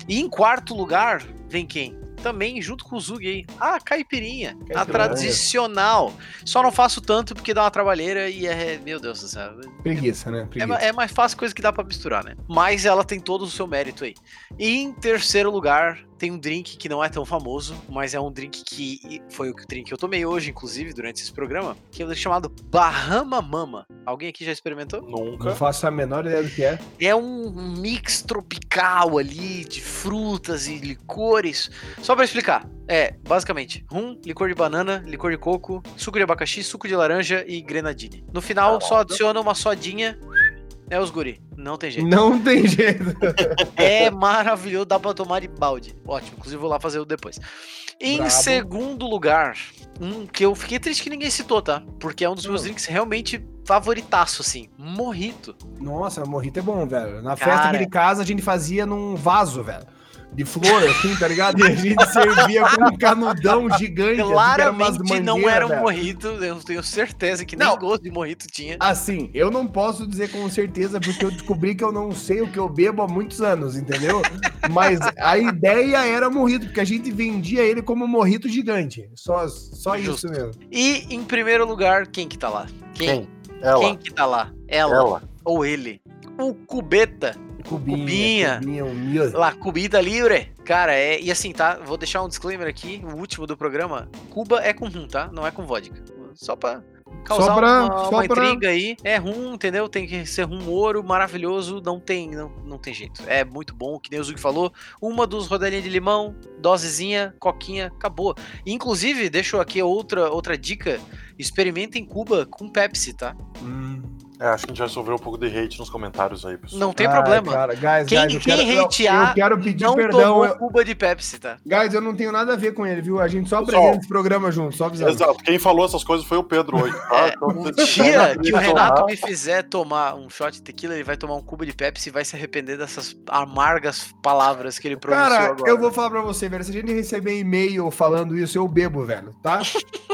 E em quarto lugar, vem quem? Também junto com o Zug aí. Ah, caipirinha. caipirinha. A tradicional. Só não faço tanto porque dá uma trabalheira e é. Meu Deus do céu. Preguiça, né? Preguiça. É, é, mais fácil coisa que dá para misturar, né? Mas ela tem todo o seu mérito aí. E em terceiro lugar, tem um drink que não é tão famoso, mas é um drink que foi o drink que eu tomei hoje, inclusive, durante esse programa, que é chamado Bahama Mama. Alguém aqui já experimentou? Nunca. Não faço a menor ideia do que é. É um mix tropical ali de frutas e licores. Só para explicar, é basicamente rum, licor de banana, licor de coco, suco de abacaxi, suco de laranja e grenadine. No final, só adiciona uma sodinha é os guri. Não tem jeito. Não tem jeito. <laughs> é maravilhoso, dá pra tomar de balde. Ótimo, inclusive vou lá fazer o depois. Em Bravo. segundo lugar, um que eu fiquei triste que ninguém citou, tá? Porque é um dos meus drinks realmente favoritaço, assim. Morrito. Nossa, morrito é bom, velho. Na Cara... festa de casa a gente fazia num vaso, velho de flor, assim, tá ligado? E a gente servia com um canudão gigante. Assim, Claramente assim, não era um morrito, eu tenho certeza que nem não, gosto de morrito tinha. Assim, eu não posso dizer com certeza, porque eu descobri que eu não sei o que eu bebo há muitos anos, entendeu? Mas a ideia era morrito, porque a gente vendia ele como morrito gigante. Só, só isso mesmo. E, em primeiro lugar, quem que tá lá? Quem? quem? Ela. Quem que tá lá? Ela. Ela. Ou ele. O Cubeta Cubinha. Cubinha, Cubinha Lá, Cubita Livre. Cara, é. E assim, tá? Vou deixar um disclaimer aqui, o último do programa. Cuba é com rum, tá? Não é com vodka. Só pra causar só pra, uma, só uma pra... intriga aí. É rum, entendeu? Tem que ser rum ouro, maravilhoso. Não tem, não, não tem jeito. É muito bom, que nem o Zug falou. Uma dos rodelinhas de limão, dosezinha, coquinha, acabou. Inclusive, deixo aqui outra, outra dica. Experimentem Cuba com Pepsi, tá? Hum. É, acho que a gente vai sofrer um pouco de hate nos comentários aí, pessoal. Não tem problema. Cara, guys, quem, guys, quem quero, hatear, eu, quero pedir não perdão. Eu... Cuba de Pepsi, tá? Guys, eu não tenho nada a ver com ele, viu? A gente só apresenta esse programa junto, só avisando. Exato. Quem falou essas coisas foi o Pedro hoje. Tá? É, então, um <laughs> dia que o Renato me fizer tomar um shot de tequila, ele vai tomar um cubo de Pepsi e vai se arrepender dessas amargas palavras que ele pronunciou Cara, agora. eu vou falar pra você, velho. Se a gente receber e-mail falando isso, eu bebo, velho, tá?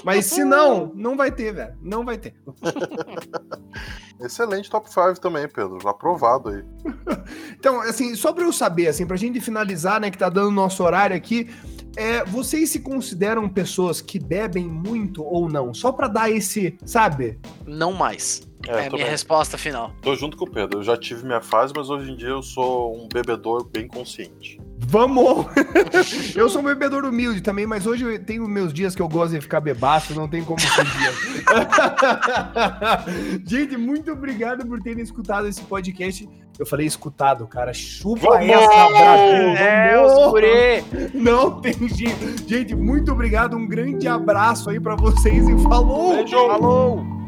Mas se não, não vai ter, velho. Não vai ter. <laughs> Excelente top 5 também, Pedro. Aprovado aí. <laughs> então, assim, só pra eu saber, assim, pra gente finalizar, né, que tá dando nosso horário aqui, é, vocês se consideram pessoas que bebem muito ou não? Só pra dar esse, sabe? Não mais. É, é a minha bem. resposta final. Tô junto com o Pedro. Eu já tive minha fase, mas hoje em dia eu sou um bebedor bem consciente. Vamos! <laughs> eu sou um bebedor humilde também, mas hoje eu tenho meus dias que eu gosto de ficar bebaço, não tem como fugir. <laughs> Gente, muito obrigado por terem escutado esse podcast. Eu falei escutado, cara. Chupa Vamos! essa, Brasil! É, Não tem jeito. Gente, muito obrigado. Um grande abraço aí para vocês e falou! Beijo! Falou!